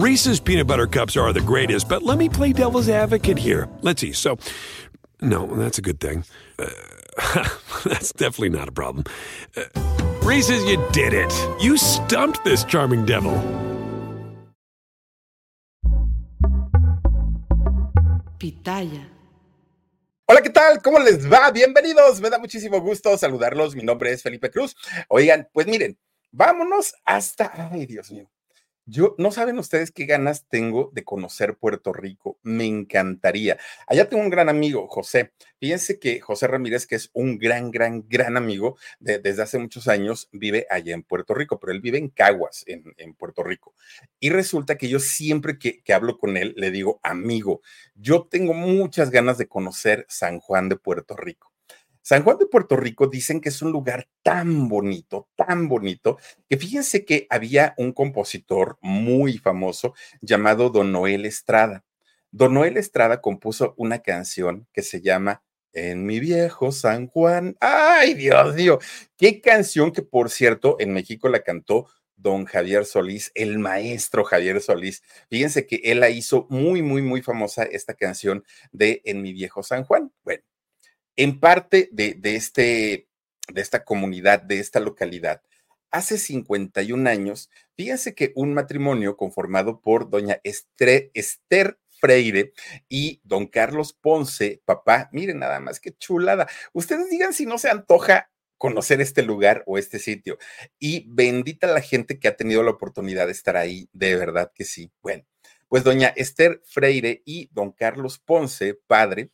Reese's peanut butter cups are the greatest, but let me play devil's advocate here. Let's see. So, no, that's a good thing. Uh, that's definitely not a problem. Uh, Reese's, you did it. You stumped this charming devil. Pitaya. Hola, ¿qué tal? ¿Cómo les va? Bienvenidos. Me da muchísimo gusto saludarlos. Mi nombre es Felipe Cruz. Oigan, pues miren, vámonos hasta, ay, Dios mío, yo, no saben ustedes qué ganas tengo de conocer Puerto Rico. Me encantaría. Allá tengo un gran amigo, José. Fíjense que José Ramírez, que es un gran, gran, gran amigo desde hace muchos años, vive allá en Puerto Rico, pero él vive en Caguas, en, Puerto Rico. Y resulta que yo siempre que, que hablo con él, le digo, amigo, yo tengo muchas ganas de conocer San Juan de Puerto Rico. San Juan de Puerto Rico dicen que es un lugar tan bonito, tan bonito, que fíjense que había un compositor muy famoso llamado Don Noel Estrada. Don Noel Estrada compuso una canción que se llama En mi viejo San Juan. ¡Ay, Dios mío! Qué canción que, por cierto, en México la cantó don Javier Solís, el maestro Javier Solís. Fíjense que él la hizo muy, muy, muy famosa esta canción de En mi viejo San Juan. Bueno, en parte de, este, de esta comunidad, de esta localidad, hace 51 años, fíjense que un matrimonio conformado por doña Esther Freire y don Carlos Ponce, papá, miren nada más que chulada. Ustedes digan si no se antoja conocer este lugar o este sitio. Y bendita la gente que ha tenido la oportunidad de estar ahí, de verdad que sí. Bueno, pues doña Esther Freire y don Carlos Ponce, padre,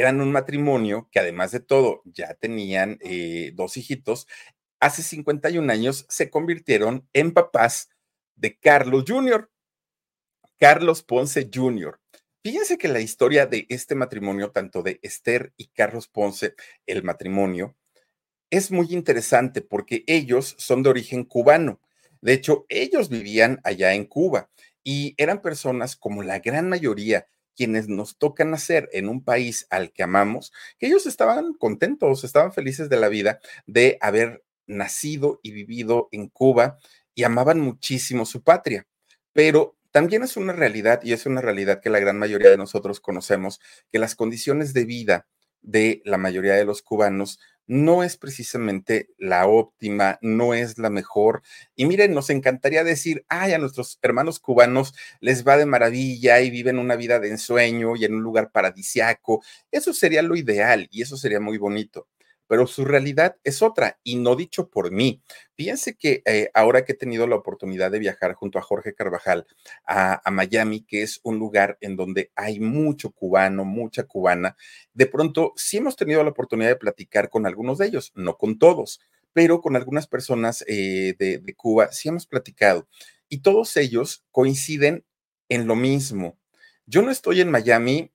eran un matrimonio que además de todo ya tenían eh, dos hijitos, hace 51 años se convirtieron en papás de Carlos Jr., Carlos Ponce Jr. Fíjense que la historia de este matrimonio, tanto de Esther y Carlos Ponce, el matrimonio, es muy interesante porque ellos son de origen cubano. De hecho, ellos vivían allá en Cuba y eran personas como la gran mayoría quienes nos tocan nacer en un país al que amamos, que ellos estaban contentos, estaban felices de la vida de haber nacido y vivido en Cuba y amaban muchísimo su patria. Pero también es una realidad, y es una realidad que la gran mayoría de nosotros conocemos, que las condiciones de vida de la mayoría de los cubanos no es precisamente la óptima, no es la mejor. Y miren, nos encantaría decir, ay, a nuestros hermanos cubanos les va de maravilla y viven una vida de ensueño y en un lugar paradisiaco. Eso sería lo ideal y eso sería muy bonito pero su realidad es otra y no dicho por mí. Fíjense que eh, ahora que he tenido la oportunidad de viajar junto a Jorge Carvajal a, Miami, que es un lugar en donde hay mucho cubano, mucha cubana, de pronto sí hemos tenido la oportunidad de platicar con algunos de ellos, no con todos, pero con algunas personas eh, de, de Cuba sí hemos platicado y todos ellos coinciden en lo mismo. Yo no estoy en Miami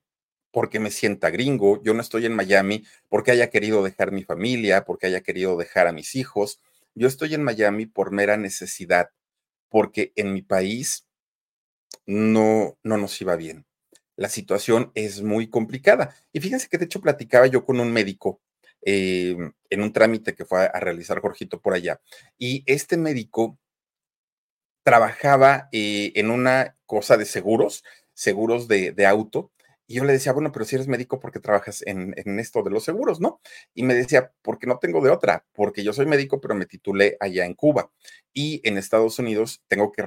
porque me sienta gringo, yo no estoy en Miami porque haya querido dejar mi familia, porque haya querido dejar a mis hijos, yo estoy en Miami por mera necesidad, porque en mi país no, no nos iba bien. La situación es muy complicada. Y fíjense que de hecho platicaba yo con un médico eh, en un trámite que fue a, realizar Jorgito por allá. Y este médico trabajaba eh, en una cosa de seguros, seguros de, de auto, y yo le decía, bueno, pero si eres médico, ¿por qué trabajas en, esto de los seguros, no? Y me decía, porque no tengo de otra, porque yo soy médico, pero me titulé allá en Cuba. Y en Estados Unidos tengo que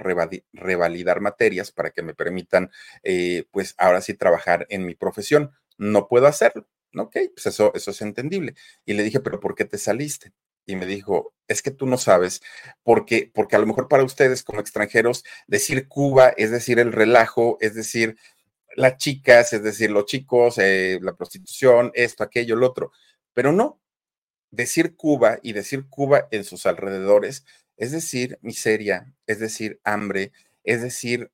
revalidar materias para que me permitan, eh, pues ahora sí, trabajar en mi profesión. No puedo hacerlo. Ok, pues eso, eso es entendible. Y le dije, pero ¿por qué te saliste? y me dijo, es que tú no sabes, porque, porque a lo mejor para ustedes como extranjeros, decir Cuba es decir el relajo, es decir las chicas, es decir, los chicos, eh, la prostitución, esto, aquello, lo otro. Pero no, decir Cuba y decir Cuba en sus alrededores, es decir, miseria, es decir, hambre, es decir,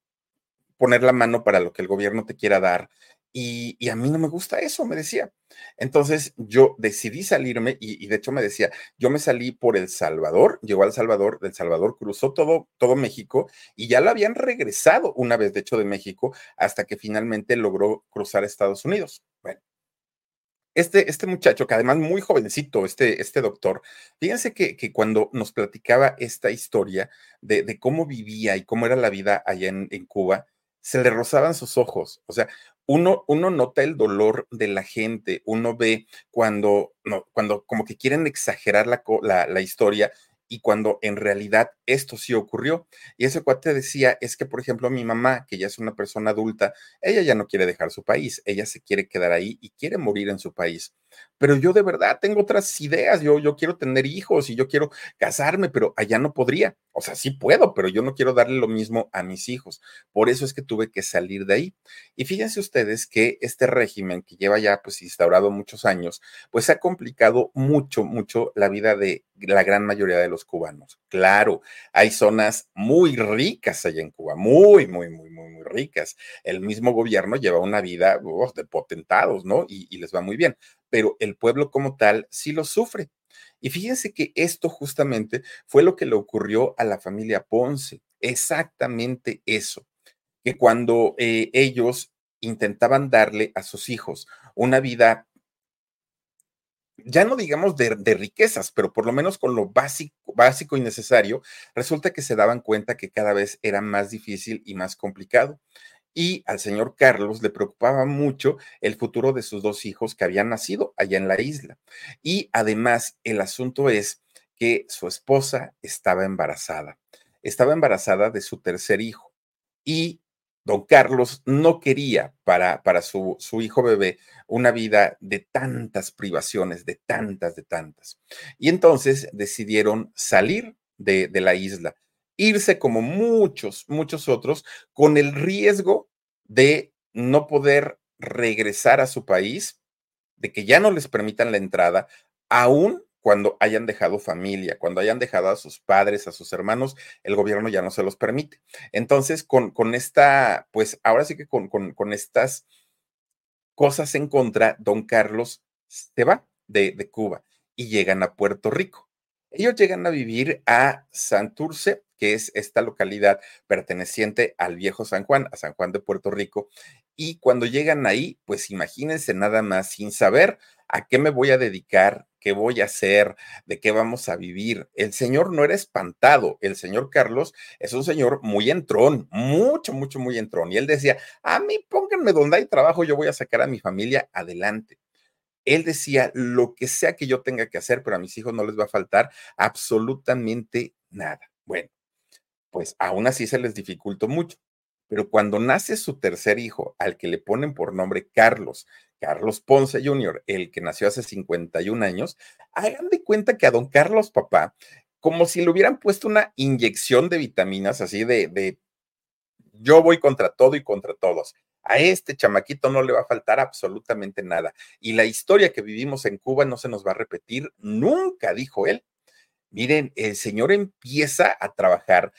poner la mano para lo que el gobierno te quiera dar. Y, a mí no me gusta eso, me decía. Entonces yo decidí salirme y, de hecho me decía, yo me salí por El Salvador, llegó al Salvador, del Salvador cruzó todo, todo México y ya lo habían regresado una vez, de hecho, de México, hasta que finalmente logró cruzar Estados Unidos. Bueno, este, este muchacho, que además muy jovencito, este, este doctor, fíjense que, que cuando nos platicaba esta historia de, de, cómo vivía y cómo era la vida allá en, en Cuba, se le rozaban sus ojos. O sea, uno, uno nota el dolor de la gente, uno ve cuando, no, cuando como que quieren exagerar la, la, la historia y cuando en realidad esto sí ocurrió. Y ese cuate decía, es que, por ejemplo, mi mamá, que ya es una persona adulta, ella ya no quiere dejar su país, ella se quiere quedar ahí y quiere morir en su país. Pero yo de verdad tengo otras ideas, yo, yo quiero tener hijos y yo quiero casarme, pero allá no podría. O sea, sí puedo, pero yo no quiero darle lo mismo a mis hijos. Por eso es que tuve que salir de ahí. Y fíjense ustedes que este régimen que lleva ya pues instaurado muchos años, pues ha complicado mucho, mucho la vida de la gran mayoría de los cubanos. Claro, hay zonas muy ricas allá en Cuba, muy, muy, muy, muy, ricas. El mismo gobierno lleva una vida oh, de potentados, ¿no? Y, y les va muy bien, pero el pueblo como tal sí lo sufre. Y fíjense que esto justamente fue lo que le ocurrió a la familia Ponce, exactamente eso, que cuando eh, ellos intentaban darle a sus hijos una vida ya no digamos de, riquezas, pero por lo menos con lo básico, básico y necesario, resulta que se daban cuenta que cada vez era más difícil y más complicado. Y al señor Carlos le preocupaba mucho el futuro de sus dos hijos que habían nacido allá en la isla. Y además, el asunto es que su esposa estaba embarazada. Estaba embarazada de su tercer hijo. Y don Carlos no quería para, para su, su, hijo bebé una vida de tantas privaciones, de tantas, de tantas. Y entonces decidieron salir de, de la isla, irse como muchos, muchos otros, con el riesgo de no poder regresar a su país, de que ya no les permitan la entrada, aún cuando hayan dejado familia, cuando hayan dejado a sus padres, a sus hermanos, el gobierno ya no se los permite. Entonces, con, con esta, pues ahora sí que con, con, estas cosas en contra, don Carlos se va de, de Cuba y llegan a Puerto Rico. Ellos llegan a vivir a Santurce, que es esta localidad perteneciente al viejo San Juan, a San Juan de Puerto Rico. Y cuando llegan ahí, pues imagínense nada más, sin saber a qué me voy a dedicar, qué voy a hacer, de qué vamos a vivir. El señor no era espantado, el señor Carlos es un señor muy entrón, mucho, mucho, muy entrón. Y él decía, a mí pónganme donde hay trabajo, yo voy a sacar a mi familia adelante. Él decía, lo que sea que yo tenga que hacer, pero a mis hijos no les va a faltar absolutamente nada. Bueno, pues aún así se les dificultó mucho. Pero cuando nace su tercer hijo, al que le ponen por nombre Carlos, Carlos Ponce Jr., el que nació hace 51 años, hagan de cuenta que a don Carlos papá, como si le hubieran puesto una inyección de vitaminas así de, de yo voy contra todo y contra todos. A este chamaquito no le va a faltar absolutamente nada. Y la historia que vivimos en Cuba no se nos va a repetir nunca, dijo él. Miren, el señor empieza a trabajar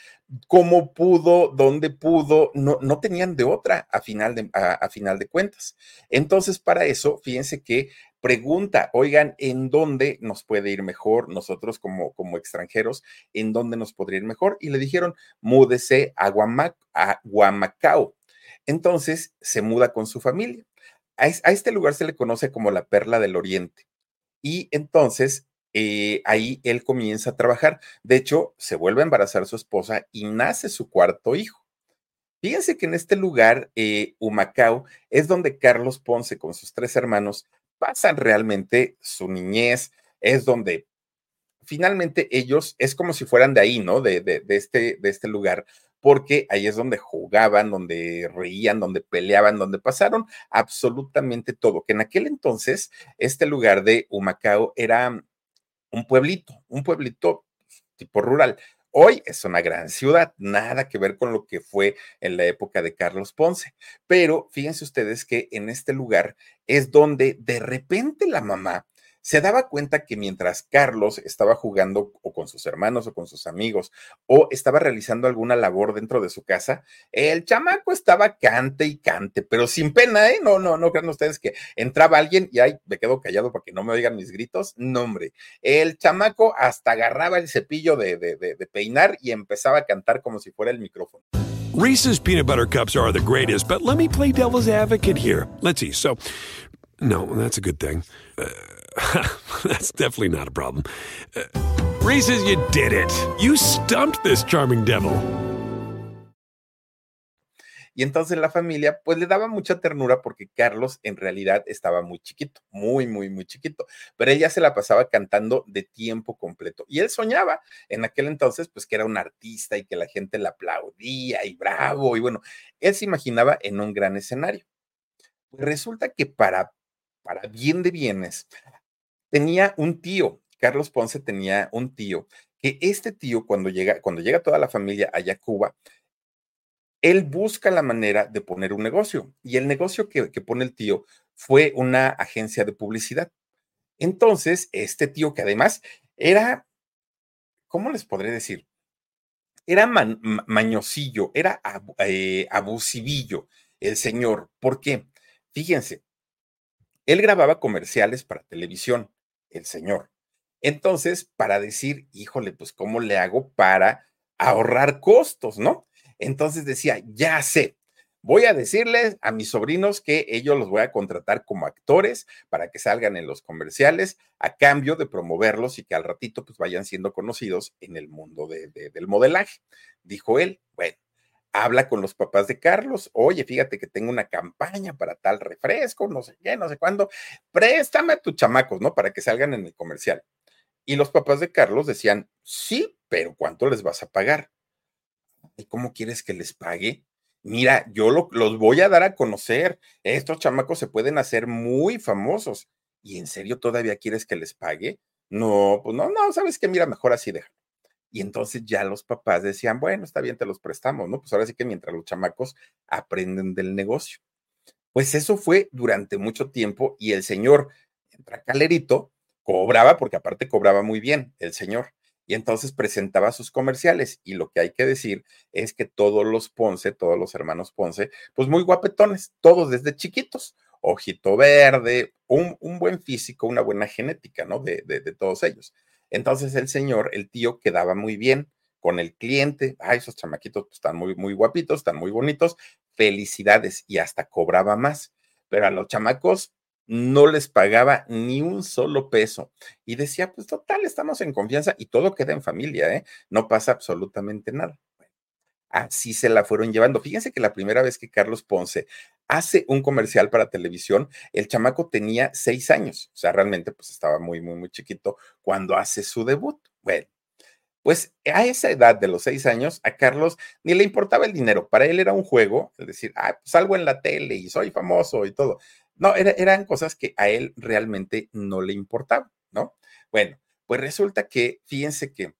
como pudo, donde pudo, no, no tenían de otra a final de, a, final de cuentas. Entonces, para eso, fíjense que pregunta, oigan, ¿en dónde nos puede ir mejor nosotros como, como extranjeros? ¿En dónde nos podría ir mejor? Y le dijeron, múdese a, a Guamacao. Entonces, se muda con su familia. A, a este lugar se le conoce como la Perla del Oriente. Y entonces eh, ahí él comienza a trabajar. De hecho, se vuelve a embarazar su esposa y nace su cuarto hijo. Fíjense que en este lugar, eh, Humacao, es donde Carlos Ponce con sus tres hermanos pasan realmente su niñez, es donde finalmente ellos, es como si fueran de ahí, ¿no? De, este, de este lugar, porque ahí es donde jugaban, donde reían, donde peleaban, donde pasaron absolutamente todo, que en aquel entonces este lugar de Humacao era un pueblito, un pueblito tipo rural. Hoy es una gran ciudad, nada que ver con lo que fue en la época de Carlos Ponce. Pero fíjense ustedes que en este lugar es donde de repente la mamá se daba cuenta que mientras Carlos estaba jugando o con sus hermanos o con sus amigos o estaba realizando alguna labor dentro de su casa, el chamaco estaba cante y cante, pero sin pena, ¿eh? No, no, no crean ustedes que entraba alguien y ahí me quedo callado para que no me oigan mis gritos. No, hombre, el chamaco hasta agarraba el cepillo de, peinar y empezaba a cantar como si fuera el micrófono. Reese's peanut butter cups are the greatest, but let me play devil's advocate here. Let's see. So, no, that's a good thing. Uh, That's definitely not a problem. Uh, Reese's, you did it. You stumped this charming devil. Y entonces la familia, pues le daba mucha ternura porque Carlos en realidad estaba muy chiquito, muy, muy, muy chiquito, pero ella se la pasaba cantando de tiempo completo. Y él soñaba en aquel entonces, pues que era un artista y que la gente le aplaudía y bravo. Y bueno, él se imaginaba en un gran escenario. Pues resulta que para, para bien de bienes, tenía un tío, Carlos Ponce tenía un tío, que este tío cuando llega, cuando llega toda la familia allá a Cuba, él busca la manera de poner un negocio y el negocio que, que pone el tío fue una agencia de publicidad. Entonces, este tío que además era, ¿cómo les podré decir? Era mañosillo, era eh, abusivillo el señor. ¿Por qué? Fíjense, él grababa comerciales para televisión el señor. Entonces, para decir, híjole, pues, ¿cómo le hago para ahorrar costos, no? Entonces decía, ya sé, voy a decirles a mis sobrinos que ellos los voy a contratar como actores para que salgan en los comerciales a cambio de promoverlos y que al ratito pues vayan siendo conocidos en el mundo de, de, del modelaje. Dijo él, bueno, habla con los papás de Carlos, oye, fíjate que tengo una campaña para tal refresco, no sé qué, no sé cuándo, préstame a tus chamacos, ¿no? Para que salgan en el comercial. Y los papás de Carlos decían, sí, pero ¿cuánto les vas a pagar? ¿Y cómo quieres que les pague? Mira, yo lo, los voy a dar a conocer. Estos chamacos se pueden hacer muy famosos. ¿Y en serio todavía quieres que les pague? No, pues no, no, sabes que mira, mejor así déjalo. Y entonces ya los papás decían, bueno, está bien, te los prestamos, ¿no? Pues ahora sí que mientras los chamacos aprenden del negocio. Pues eso fue durante mucho tiempo y el señor, entra calerito, cobraba, porque aparte cobraba muy bien el señor. Y entonces presentaba sus comerciales. Y lo que hay que decir es que todos los Ponce, todos los hermanos Ponce, pues muy guapetones, todos desde chiquitos, ojito verde, un, buen físico, una buena genética, ¿no? De, de, de todos ellos. Entonces el señor, el tío, quedaba muy bien con el cliente. Ay, esos chamaquitos pues, están muy, muy guapitos, están muy bonitos. Felicidades. Y hasta cobraba más. Pero a los chamacos no les pagaba ni un solo peso. Y decía, pues total, estamos en confianza y todo queda en familia, ¿eh? No pasa absolutamente nada. así se la fueron llevando. Fíjense que la primera vez que Carlos Ponce hace un comercial para televisión, el chamaco tenía seis años, o sea, realmente pues estaba muy, muy, muy chiquito cuando hace su debut. Bueno, pues a esa edad de los seis años, a Carlos ni le importaba el dinero, para él era un juego, es decir, ah, pues salgo en la tele y soy famoso y todo. No, era, eran cosas que a él realmente no le importaban, ¿no? Bueno, pues resulta que, fíjense que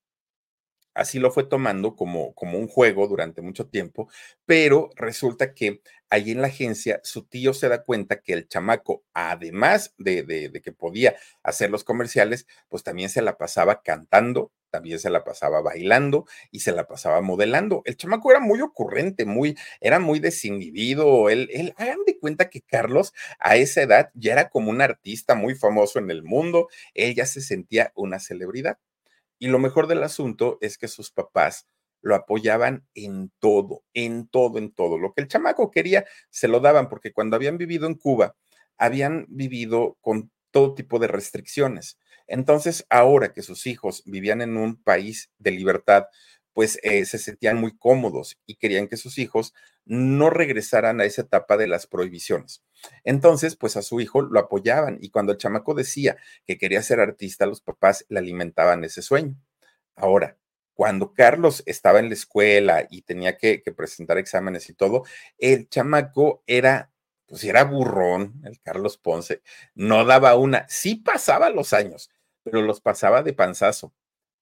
así lo fue tomando como, como un juego durante mucho tiempo, pero resulta que ahí en la agencia su tío se da cuenta que el chamaco, además de, de, que podía hacer los comerciales, pues también se la pasaba cantando, también se la pasaba bailando y se la pasaba modelando. El chamaco era muy ocurrente, muy, era muy desinhibido. Él, él, hagan de cuenta que Carlos a esa edad ya era como un artista muy famoso en el mundo, él ya se sentía una celebridad. Y lo mejor del asunto es que sus papás lo apoyaban en todo, en todo, en todo. Lo que el chamaco quería, se lo daban, porque cuando habían vivido en Cuba, habían vivido con todo tipo de restricciones. Entonces, ahora que sus hijos vivían en un país de libertad, pues eh, se sentían muy cómodos y querían que sus hijos no regresaran a esa etapa de las prohibiciones. Entonces, pues a su hijo lo apoyaban y cuando el chamaco decía que quería ser artista, los papás le alimentaban ese sueño. Ahora, cuando Carlos estaba en la escuela y tenía que, que presentar exámenes y todo, el chamaco era pues era burrón, el Carlos Ponce, no daba una, sí pasaba los años, pero los pasaba de panzazo.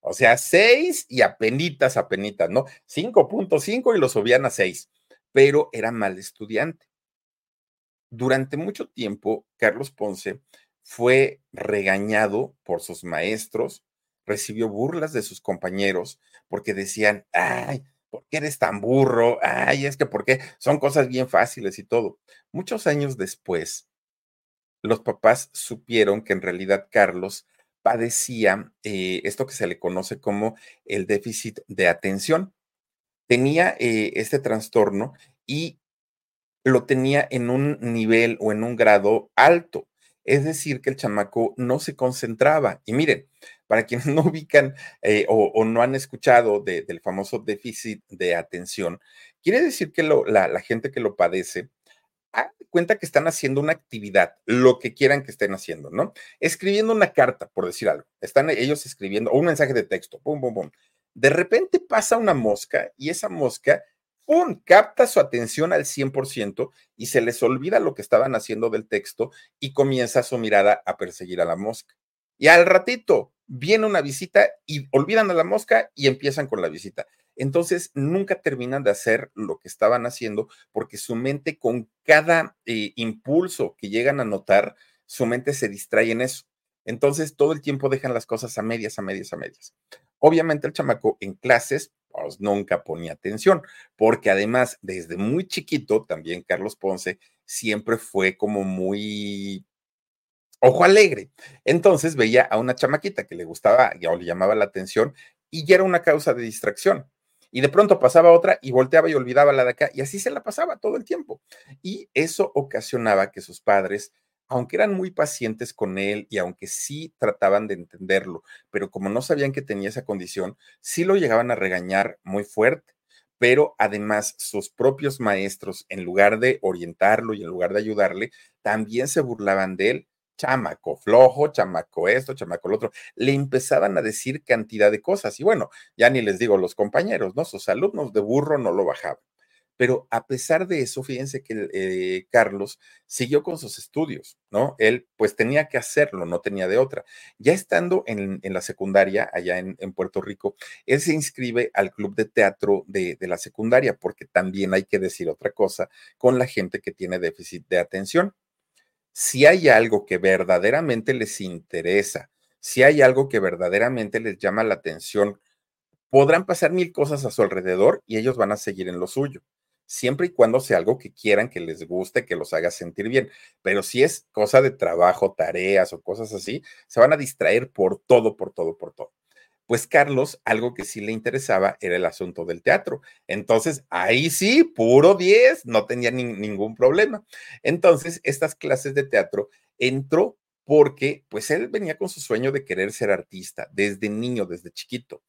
O sea, seis y apenitas, apenitas, ¿no? 5.5 y lo subían a seis, pero era mal estudiante. Durante mucho tiempo, Carlos Ponce fue regañado por sus maestros, recibió burlas de sus compañeros porque decían, ay, ¿por qué eres tan burro? Ay, es que porque son cosas bien fáciles y todo. Muchos años después, los papás supieron que en realidad Carlos padecía eh, esto que se le conoce como el déficit de atención. Tenía eh, este trastorno y lo tenía en un nivel o en un grado alto. Es decir, que el chamaco no se concentraba. Y miren, para quienes no ubican eh, o, no han escuchado del famoso déficit de atención, quiere decir que la, gente que lo padece cuenta que están haciendo una actividad, lo que quieran que estén haciendo, ¿no? Escribiendo una carta, por decir algo. Están ellos escribiendo, un mensaje de texto, pum, pum, pum. De repente pasa una mosca y esa mosca ¡pum! capta su atención al 100% y se les olvida lo que estaban haciendo del texto y comienza su mirada a perseguir a la mosca. Y al ratito viene una visita y olvidan a la mosca y empiezan con la visita. Entonces, nunca terminan de hacer lo que estaban haciendo porque su mente con cada eh, impulso que llegan a notar, su mente se distrae en eso. Entonces, todo el tiempo dejan las cosas a medias, a medias, a medias. Obviamente el chamaco en clases pues, nunca ponía atención, porque además desde muy chiquito también Carlos Ponce siempre fue como muy ojo alegre. Entonces veía a una chamaquita que le gustaba o le llamaba la atención y ya era una causa de distracción. Y de pronto pasaba otra y volteaba y olvidaba la de acá y así se la pasaba todo el tiempo. Y eso ocasionaba que sus padres aunque eran muy pacientes con él y aunque sí trataban de entenderlo, pero como no sabían que tenía esa condición, sí lo llegaban a regañar muy fuerte. Pero además sus propios maestros, en lugar de orientarlo y en lugar de ayudarle, también se burlaban de él. Chamaco flojo, chamaco esto, chamaco lo otro. Le empezaban a decir cantidad de cosas. Y bueno, ya ni les digo los compañeros, ¿no? Sus alumnos de burro no lo bajaban. Pero a pesar de eso, fíjense que eh, Carlos siguió con sus estudios, ¿no? Él pues tenía que hacerlo, no tenía de otra. Ya estando en, la secundaria, allá en, Puerto Rico, él se inscribe al club de teatro de, de la secundaria, porque también hay que decir otra cosa con la gente que tiene déficit de atención. Si hay algo que verdaderamente les interesa, si hay algo que verdaderamente les llama la atención, podrán pasar mil cosas a su alrededor y ellos van a seguir en lo suyo siempre y cuando sea algo que quieran, que les guste, que los haga sentir bien. Pero si es cosa de trabajo, tareas o cosas así, se van a distraer por todo, por todo, por todo. Pues Carlos, algo que sí le interesaba era el asunto del teatro. Entonces, ahí sí, puro 10, no tenía ningún problema. Entonces, estas clases de teatro entró porque pues él venía con su sueño de querer ser artista desde niño, desde chiquito.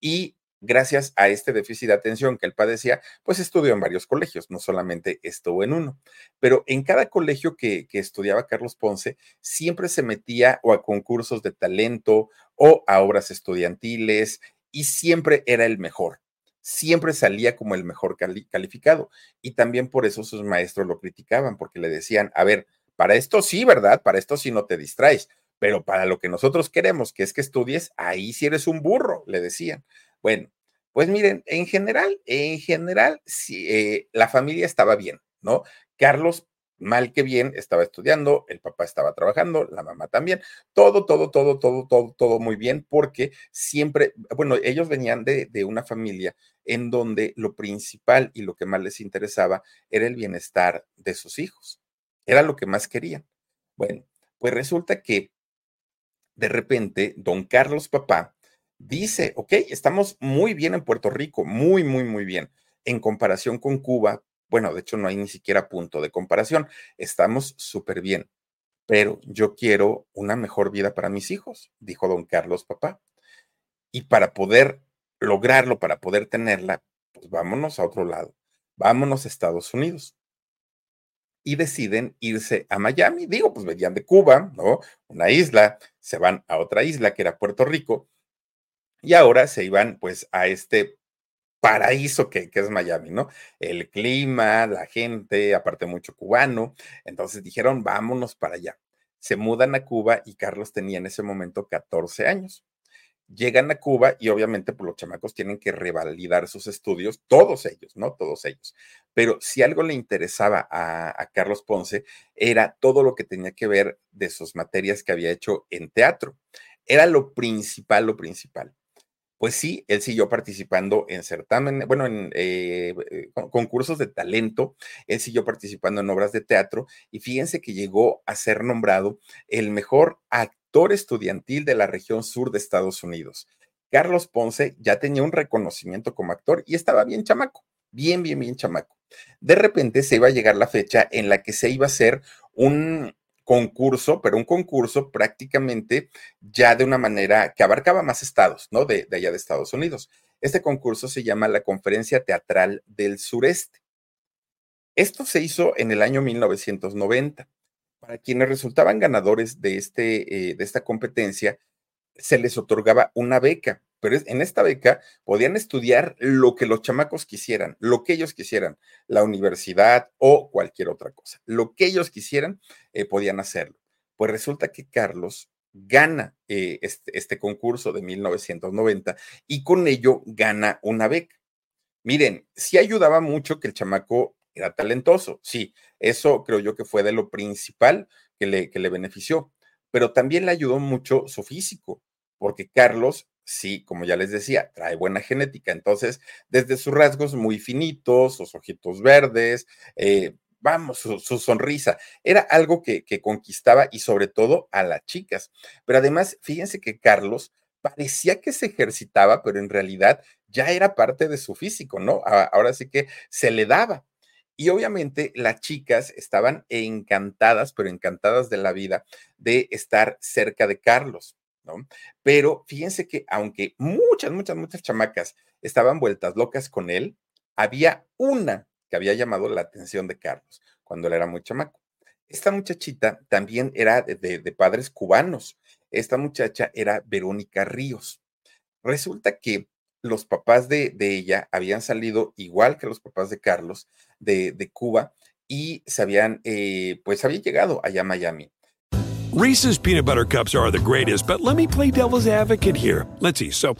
Y gracias a este déficit de atención que él padecía, pues estudió en varios colegios, no solamente estuvo en uno, pero en cada colegio que, estudiaba Carlos Ponce, siempre se metía o a concursos de talento o a obras estudiantiles y siempre era el mejor. Siempre salía como el mejor calificado. Y también por eso sus maestros lo criticaban, porque le decían, a ver, para esto sí, ¿verdad? Para esto sí no te distraes, pero para lo que nosotros queremos, que es que estudies, ahí sí eres un burro, le decían. Bueno, pues miren, en general, en general, sí, eh, la familia estaba bien, ¿no? Carlos, mal que bien, estaba estudiando, el papá estaba trabajando, la mamá también, todo, todo, todo, todo, todo, todo muy bien, porque siempre, bueno, ellos venían de, de una familia en donde lo principal y lo que más les interesaba era el bienestar de sus hijos. Era lo que más querían. Bueno, pues resulta que de repente, don Carlos papá dice, ok, estamos muy bien en Puerto Rico, muy, muy, muy bien. En comparación con Cuba, bueno, de hecho no hay ni siquiera punto de comparación, estamos súper bien, pero yo quiero una mejor vida para mis hijos, dijo don Carlos, papá. Y para poder lograrlo, para poder tenerla, pues vámonos a otro lado, vámonos a Estados Unidos. Y deciden irse a Miami. Digo, pues venían de Cuba, ¿no? Una isla, se van a otra isla que era Puerto Rico, y ahora se iban pues a este paraíso que, es Miami, ¿no? El clima, la gente, aparte mucho cubano. Entonces dijeron, vámonos para allá. Se mudan a Cuba y Carlos tenía en ese momento 14 años. Llegan a Cuba y obviamente pues, los chamacos tienen que revalidar sus estudios, todos ellos, ¿no? Todos ellos. pero si algo le interesaba a, a, Carlos Ponce era todo lo que tenía que ver de sus materias que había hecho en teatro. Era lo principal, lo principal. Pues sí, él siguió participando en certámenes, bueno, en eh, eh concursos de talento, él siguió participando en obras de teatro y fíjense que llegó a ser nombrado el mejor actor estudiantil de la región sur de Estados Unidos. Carlos Ponce ya tenía un reconocimiento como actor y estaba bien chamaco, bien, bien, bien chamaco. De repente se iba a llegar la fecha en la que se iba a hacer un, concurso, pero un concurso prácticamente ya de una manera que abarcaba más estados, ¿no? De, allá de Estados Unidos. Este concurso se llama la Conferencia Teatral del Sureste. Esto se hizo en el año 1990. Para quienes resultaban ganadores de, este, eh, de esta competencia, se les otorgaba una beca pero en esta beca podían estudiar lo que los chamacos quisieran, lo que ellos quisieran, la universidad o cualquier otra cosa. Lo que ellos quisieran, eh, podían hacerlo. Pues resulta que Carlos gana eh, este, este concurso de 1990 y con ello gana una beca. Miren, sí ayudaba mucho que el chamaco era talentoso, sí, eso creo yo que fue de lo principal que le, que le benefició, pero también le ayudó mucho su físico, porque Carlos sí, como ya les decía, trae buena genética. Entonces, desde sus rasgos muy finitos, sus ojitos verdes, eh, vamos, su, sonrisa, era algo que, que, conquistaba y sobre todo a las chicas. Pero además, fíjense que Carlos parecía que se ejercitaba, pero en realidad ya era parte de su físico, ¿no? Ahora sí que se le daba. Y obviamente las chicas estaban encantadas, pero encantadas de la vida de estar cerca de Carlos. ¿No? Pero fíjense que aunque muchas, muchas, muchas chamacas estaban vueltas locas con él, había una que había llamado la atención de Carlos cuando él era muy chamaco. Esta muchachita también era de, padres cubanos. Esta muchacha era Verónica Ríos. Resulta que los papás de, ella habían salido igual que los papás de Carlos de, de Cuba y se habían, eh, pues habían llegado allá a Miami. Reese's peanut butter cups are the greatest, but let me play devil's advocate here. Let's see. So,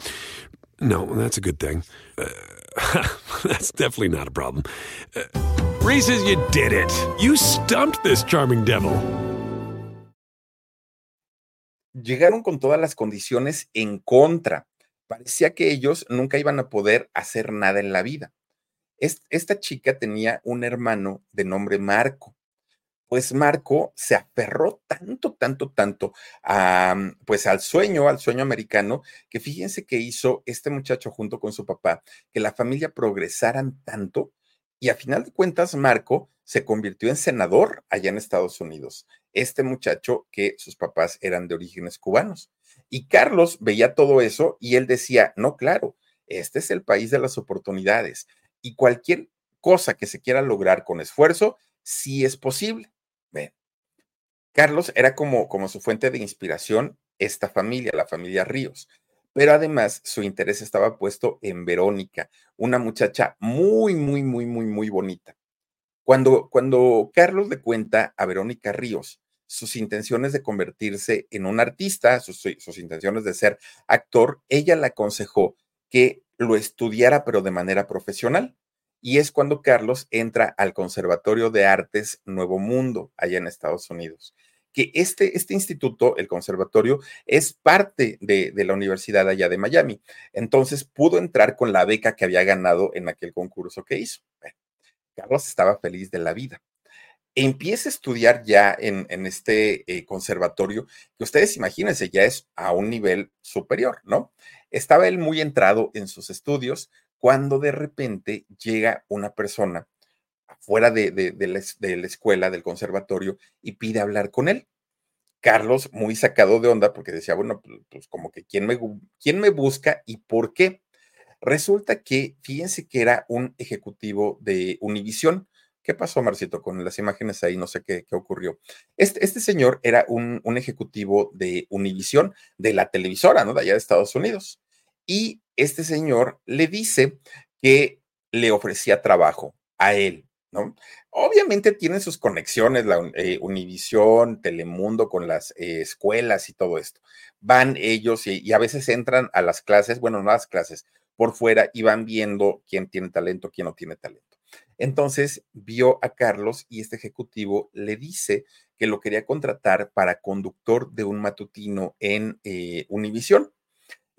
no, that's a good thing. Uh, that's definitely not a problem. Uh, Reese's, you did it. You stumped this charming devil. Llegaron con todas las condiciones en contra. Parecía que ellos nunca iban a poder hacer nada en la vida. Esta chica tenía un hermano de nombre Marco pues Marco se aferró tanto, tanto, tanto a, pues al sueño, al sueño americano, que fíjense que hizo este muchacho junto con su papá, que la familia progresaran tanto y a final de cuentas Marco se convirtió en senador allá en Estados Unidos. Este muchacho que sus papás eran de orígenes cubanos. Y Carlos veía todo eso y él decía, no, claro, este es el país de las oportunidades y cualquier cosa que se quiera lograr con esfuerzo, sí es posible. Ven. Carlos era como, como su fuente de inspiración esta familia, la familia Ríos. Pero además su interés estaba puesto en Verónica, una muchacha muy, muy, muy, muy, muy bonita. Cuando, cuando Carlos le cuenta a Verónica Ríos sus intenciones de convertirse en un artista, sus, sus intenciones de ser actor, ella le aconsejó que lo estudiara pero de manera profesional y es cuando Carlos entra al Conservatorio de Artes Nuevo Mundo, allá en Estados Unidos. Que este, este instituto, el conservatorio, es parte de, de la Universidad allá de Miami. Entonces pudo entrar con la beca que había ganado en aquel concurso que hizo. Carlos estaba feliz de la vida empieza a estudiar ya en, en este eh, conservatorio, que ustedes imagínense, ya es a un nivel superior, ¿no? Estaba él muy entrado en sus estudios, cuando de repente llega una persona la, de, la, escuela, del conservatorio, y pide hablar con él. Carlos, muy sacado de onda, porque decía, bueno, pues, pues como que ¿quién me, quién me busca y por qué. Resulta que, fíjense que era un ejecutivo de Univisión. ¿Qué pasó, Marcito, con las imágenes ahí? No sé qué, qué ocurrió. Este, este, señor era un, un ejecutivo de Univisión, de la televisora, ¿no? De allá de Estados Unidos. Y este señor le dice que le ofrecía trabajo a él, ¿no? Obviamente tienen sus conexiones, la eh, Univisión, Telemundo con las eh, escuelas y todo esto. Van ellos y, a veces entran a las clases, bueno, no a las clases, por fuera y van viendo quién tiene talento, quién no tiene talento. Entonces vio a Carlos y este ejecutivo le dice que lo quería contratar para conductor de un matutino en eh, Univisión.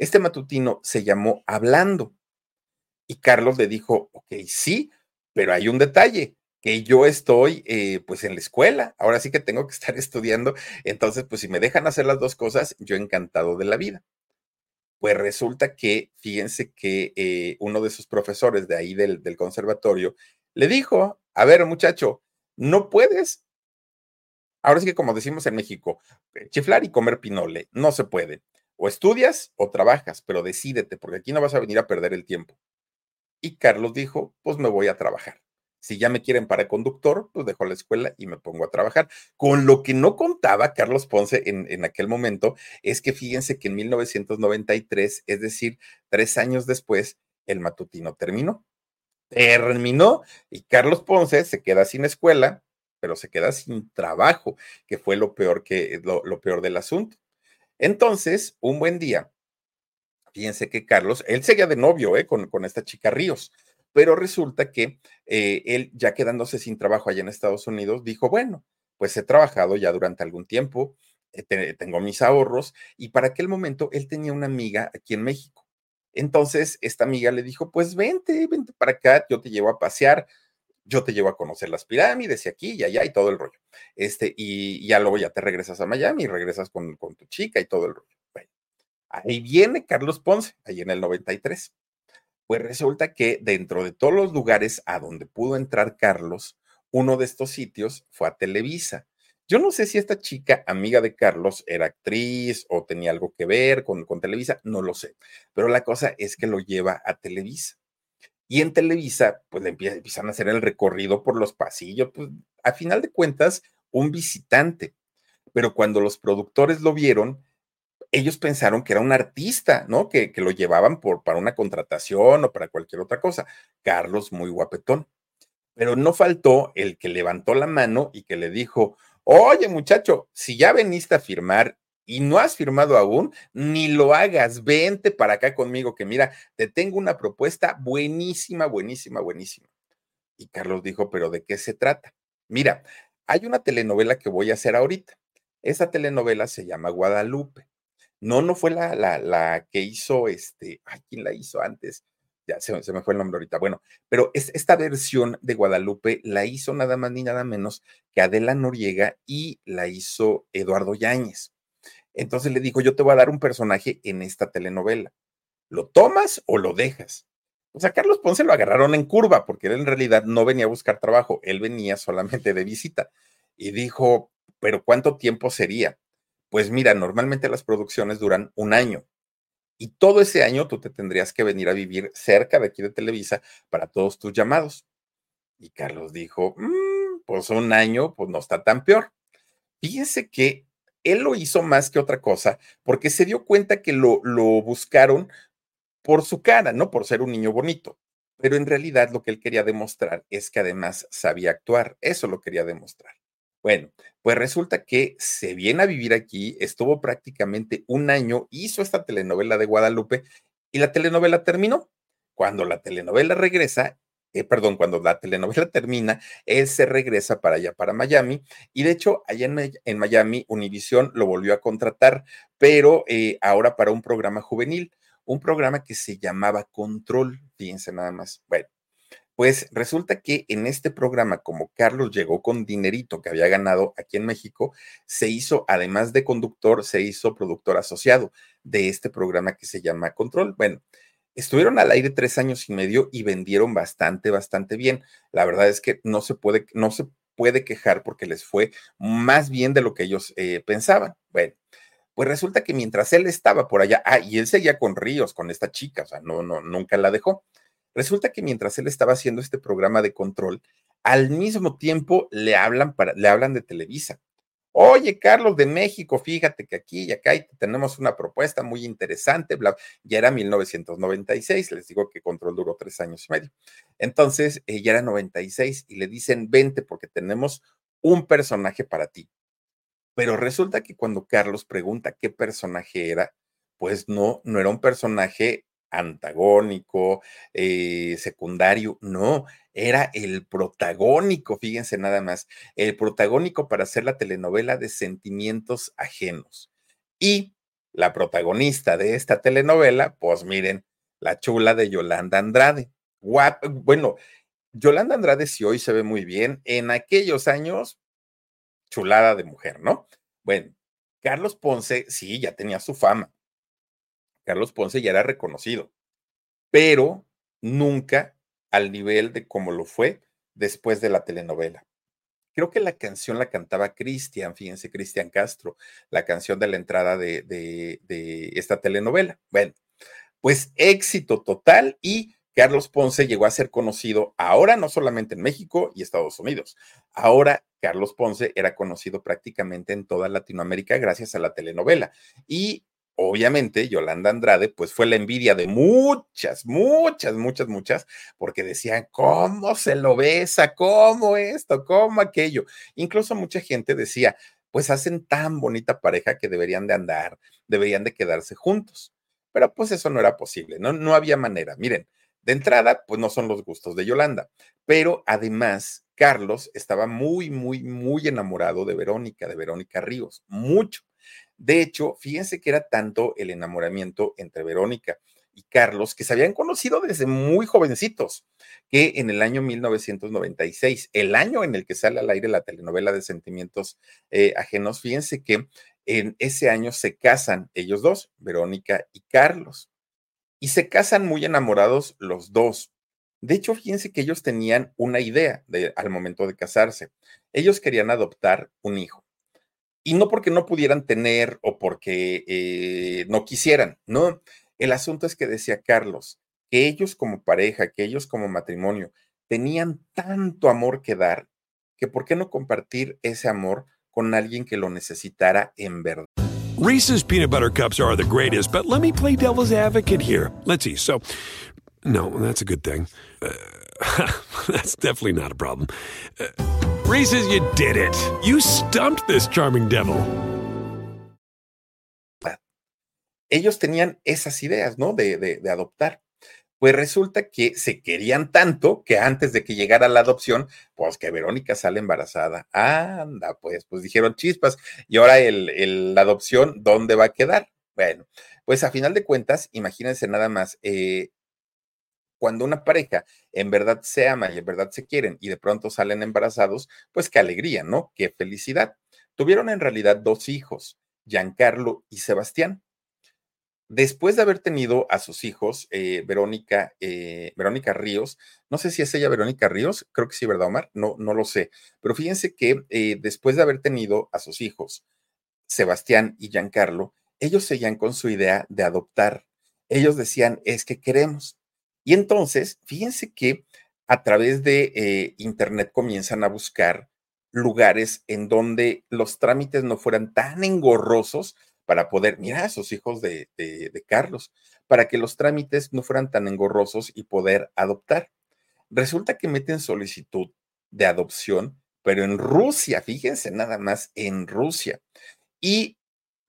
Este matutino se llamó Hablando. Y Carlos le dijo, ok, sí, pero hay un detalle, que yo estoy eh, pues en la escuela, ahora sí que tengo que estar estudiando, entonces pues si me dejan hacer las dos cosas, yo encantado de la vida. Pues resulta que, fíjense que eh, uno de sus profesores de ahí del, del conservatorio le dijo, a ver muchacho, no puedes, ahora sí que como decimos en México, eh, chiflar y comer pinole, no se puede. O estudias o trabajas, pero decídete, porque aquí no vas a venir a perder el tiempo. Y Carlos dijo, pues me voy a trabajar. Si ya me quieren para conductor, pues dejo la escuela y me pongo a trabajar. Con lo que no contaba Carlos Ponce en, aquel momento es que fíjense que en 1993, es decir, tres años después, el matutino terminó. Terminó y Carlos Ponce se queda sin escuela, pero se queda sin trabajo, que fue lo peor, que, lo, lo peor del asunto. Entonces, un buen día, fíjense que Carlos, él seguía de novio eh, con, con esta chica Ríos pero resulta que eh, él, ya quedándose sin trabajo allá en Estados Unidos, dijo, bueno, pues he trabajado ya durante algún tiempo, eh, tengo mis ahorros, y para aquel momento él tenía una amiga aquí en México. Entonces, esta amiga le dijo, pues vente, vente para acá, yo te llevo a pasear, yo te llevo a conocer las pirámides y aquí y allá y todo el rollo. Este, y, ya luego ya te regresas a Miami y regresas con, tu chica y todo el rollo. Ahí viene Carlos Ponce, ahí en el 93. Pues resulta que dentro de todos los lugares a donde pudo entrar Carlos, uno de estos sitios fue a Televisa. Yo no sé si esta chica, amiga de Carlos, era actriz o tenía algo que ver con, con Televisa, no lo sé. Pero la cosa es que lo lleva a Televisa. Y en Televisa, pues le empiezan a hacer el recorrido por los pasillos, pues a final de cuentas, un visitante. Pero cuando los productores lo vieron, ellos pensaron que era un artista, ¿no? Que, que, lo llevaban por, para una contratación o para cualquier otra cosa. Carlos, muy guapetón. Pero no faltó el que levantó la mano y que le dijo, oye muchacho, si ya veniste a firmar y no has firmado aún, ni lo hagas, vente para acá conmigo, que mira, te tengo una propuesta buenísima, buenísima, buenísima. Y Carlos dijo, pero ¿de qué se trata? Mira, hay una telenovela que voy a hacer ahorita. Esa telenovela se llama Guadalupe. No, no fue la, la, la que hizo este, ay, ¿quién la hizo antes? Ya se, me fue el nombre ahorita. Bueno, pero es, esta versión de Guadalupe la hizo nada más ni nada menos que Adela Noriega y la hizo Eduardo Yáñez. Entonces le dijo, yo te voy a dar un personaje en esta telenovela. ¿Lo tomas o lo dejas? O sea, Carlos Ponce lo agarraron en curva porque él en realidad no venía a buscar trabajo, él venía solamente de visita. Y dijo, pero ¿cuánto tiempo sería? Pues mira, normalmente las producciones duran un año y todo ese año tú te tendrías que venir a vivir cerca de aquí de Televisa para todos tus llamados. Y Carlos dijo, mmm, pues un año, pues no está tan peor. Fíjense que él lo hizo más que otra cosa porque se dio cuenta que lo, lo buscaron por su cara, no por ser un niño bonito. Pero en realidad lo que él quería demostrar es que además sabía actuar. Eso lo quería demostrar. Bueno, pues resulta que se viene a vivir aquí, estuvo prácticamente un año, hizo esta telenovela de Guadalupe y la telenovela terminó. Cuando la telenovela regresa, eh, perdón, cuando la telenovela termina, él se regresa para allá, para Miami, y de hecho, allá en, Miami, Univision lo volvió a contratar, pero eh, ahora para un programa juvenil, un programa que se llamaba Control, fíjense nada más. Bueno, pues resulta que en este programa, como Carlos llegó con dinerito que había ganado aquí en México, se hizo, además de conductor, se hizo productor asociado de este programa que se llama Control. Bueno, estuvieron al aire tres años y medio y vendieron bastante, bastante bien. La verdad es que no se puede, no se puede quejar porque les fue más bien de lo que ellos eh, pensaban. Bueno, pues resulta que mientras él estaba por allá, ah, y él seguía con Ríos, con esta chica, o sea, no, no, nunca la dejó. Resulta que mientras él estaba haciendo este programa de control, al mismo tiempo le hablan, para, le hablan de Televisa. Oye, Carlos de México, fíjate que aquí y acá tenemos una propuesta muy interesante. Bla, ya era 1996, les digo que Control duró tres años y medio. Entonces, eh, ya era 96 y le dicen, vente porque tenemos un personaje para ti. Pero resulta que cuando Carlos pregunta qué personaje era, pues no, no era un personaje antagónico, eh, secundario, no, era el protagónico, fíjense nada más, el protagónico para hacer la telenovela de sentimientos ajenos. Y la protagonista de esta telenovela, pues miren, la chula de Yolanda Andrade. bueno, Yolanda Andrade sí hoy se ve muy bien, en aquellos años, chulada de mujer, ¿no? Bueno, Carlos Ponce sí, ya tenía su fama. Carlos Ponce ya era reconocido, pero nunca al nivel de como lo fue después de la telenovela. Creo que la canción la cantaba Cristian, fíjense, Cristian Castro, la canción de la entrada de, de, esta telenovela. Bueno, pues éxito total y Carlos Ponce llegó a ser conocido ahora no solamente en México y Estados Unidos, ahora Carlos Ponce era conocido prácticamente en toda Latinoamérica gracias a la telenovela. Y obviamente Yolanda Andrade, pues fue la envidia de muchas, muchas, muchas, muchas, porque decían, ¿cómo se lo besa? ¿Cómo esto? ¿Cómo aquello? Incluso mucha gente decía, pues hacen tan bonita pareja que deberían de andar, deberían de quedarse juntos. Pero pues eso no era posible, no, no había manera. Miren, de entrada, pues no son los gustos de Yolanda, pero además Carlos estaba muy, muy, muy enamorado de Verónica, de Verónica Ríos, mucho. De hecho, fíjense que era tanto el enamoramiento entre Verónica y Carlos que se habían conocido desde muy jovencitos, que en el año 1996, el año en el que sale al aire la telenovela de sentimientos eh, ajenos, fíjense que en ese año se casan ellos dos, Verónica y Carlos y se casan muy enamorados los dos. De hecho, fíjense que ellos tenían una idea de, al momento de casarse. Ellos querían adoptar un hijo. Y no porque no pudieran tener o porque eh, no quisieran, no. El asunto es que decía Carlos, que ellos como pareja, que ellos como matrimonio, tenían tanto amor que dar, que por qué no compartir ese amor con alguien que lo necesitara en verdad. Reese's peanut butter cups are the greatest, but let me play devil's advocate here. Let's see. So, no, that's a good thing. Uh, that's definitely not a problem. Uh, Reese's, you did it. You stumped this charming devil. Ellos tenían esas ideas, ¿no? De, adoptar. Pues resulta que se querían tanto que antes de que llegara la adopción, pues que Verónica sale embarazada. Anda, pues, pues dijeron chispas. Y ahora el, la adopción, ¿dónde va a quedar? Bueno, pues a final de cuentas, imagínense nada más, eh, cuando una pareja en verdad se ama y en verdad se quieren y de pronto salen embarazados, pues qué alegría, ¿no? Qué felicidad. Tuvieron en realidad dos hijos, Giancarlo y Sebastián después de haber tenido a sus hijos, eh, Verónica, eh, Verónica Ríos, no sé si es ella Verónica Ríos, creo que sí, ¿verdad, Omar? No, no lo sé, pero fíjense que eh, después de haber tenido a sus hijos, Sebastián y Giancarlo, ellos seguían con su idea de adoptar. Ellos decían, es que queremos. Y entonces, fíjense que a través de Internet comienzan a buscar lugares en donde los trámites no fueran tan engorrosos para poder, mira, a sus hijos de, de, Carlos, para que los trámites no fueran tan engorrosos y poder adoptar. Resulta que meten solicitud de adopción, pero en Rusia, fíjense nada más, en Rusia. Y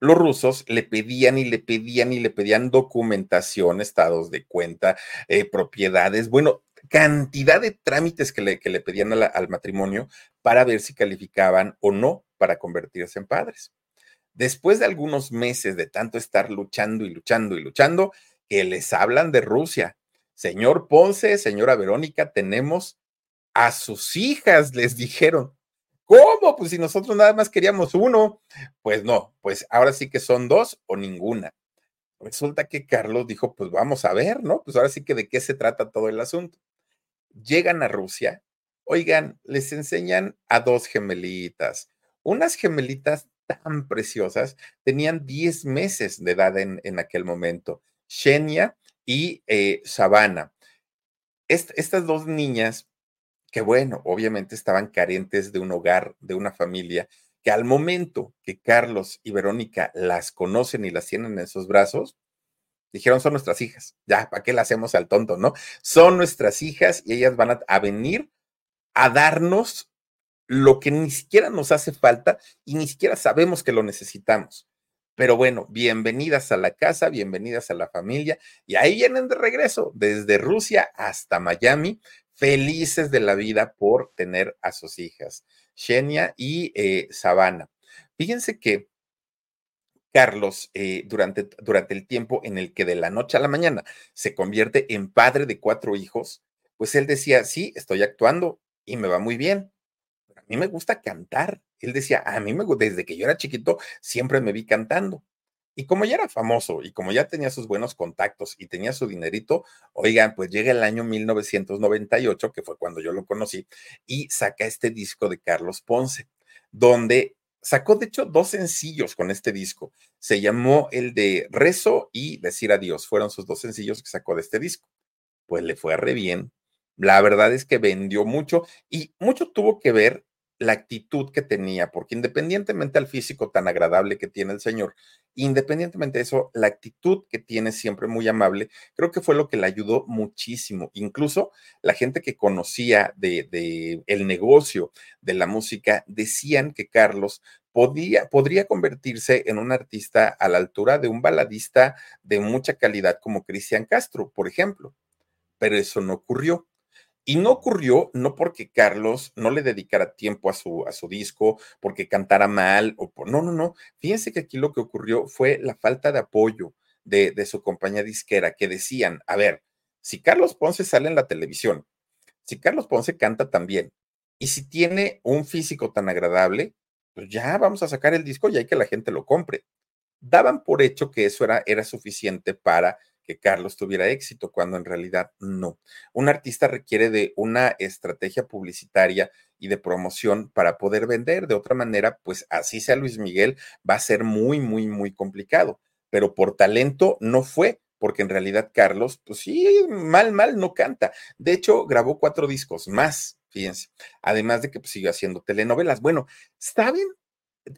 los rusos le pedían y le pedían y le pedían documentación, estados de cuenta, eh, propiedades, bueno, cantidad de trámites que le, que le pedían al matrimonio para ver si calificaban o no para convertirse en padres después de algunos meses de tanto estar luchando y luchando y luchando, que les hablan de Rusia. Señor Ponce, señora Verónica, tenemos a sus hijas, les dijeron. ¿Cómo? Pues si nosotros nada más queríamos uno. Pues no, pues ahora sí que son dos o ninguna. Resulta que Carlos dijo, pues vamos a ver, ¿no? Pues ahora sí que de qué se trata todo el asunto. Llegan a Rusia, oigan, les enseñan a dos gemelitas, unas gemelitas tan preciosas, tenían 10 meses de edad en, aquel momento, Shenia y eh, Savannah. estas dos niñas, que bueno, obviamente estaban carentes de un hogar, de una familia, que al momento que Carlos y Verónica las conocen y las tienen en sus brazos, dijeron, son nuestras hijas, ya, ¿para qué le hacemos al tonto, no? Son nuestras hijas y ellas van a venir a darnos lo que ni siquiera nos hace falta y ni siquiera sabemos que lo necesitamos. Pero bueno, bienvenidas a la casa, bienvenidas a la familia. Y ahí vienen de regreso, desde Rusia hasta Miami, felices de la vida por tener a sus hijas, Xenia y eh, Savannah. Fíjense que Carlos, eh, durante, durante el tiempo en el que de la noche a la mañana se convierte en padre de cuatro hijos, pues él decía, sí, estoy actuando y me va muy bien. a mí me gusta cantar. Él decía, a mí me desde que yo era chiquito siempre me vi cantando. Y como ya era famoso y como ya tenía sus buenos contactos y tenía su dinerito, oigan, pues llega el año 1998, que fue cuando yo lo conocí, y saca este disco de Carlos Ponce, donde sacó de hecho dos sencillos con este disco. Se llamó el de Rezo y Decir Adiós. Fueron sus dos sencillos que sacó de este disco. Pues le fue re bien. La verdad es que vendió mucho y mucho tuvo que ver la actitud que tenía, porque independientemente al físico tan agradable que tiene el señor, independientemente de eso, la actitud que tiene siempre muy amable, creo que fue lo que le ayudó muchísimo. Incluso la gente que conocía de, el negocio de la música decían que Carlos podía, podría convertirse en un artista a la altura de un baladista de mucha calidad como Cristian Castro, por ejemplo. Pero eso no ocurrió. Y no ocurrió no porque Carlos no le dedicara tiempo a su, a su disco, porque cantara mal, o por, no, no, no. Fíjense que aquí lo que ocurrió fue la falta de apoyo de, de su compañía disquera, que decían, a ver, si Carlos Ponce sale en la televisión, si Carlos Ponce canta también, y si tiene un físico tan agradable, pues ya vamos a sacar el disco y hay que la gente lo compre. Daban por hecho que eso era, era suficiente para que Carlos tuviera éxito, cuando en realidad no. Un artista requiere de una estrategia publicitaria y de promoción para poder vender. De otra manera, pues así sea Luis Miguel, va a ser muy, muy, muy complicado. Pero por talento no fue, porque en realidad Carlos, pues sí, mal, mal no canta. De hecho, grabó cuatro discos más, fíjense. Además de que pues, siguió haciendo telenovelas. Bueno, ¿saben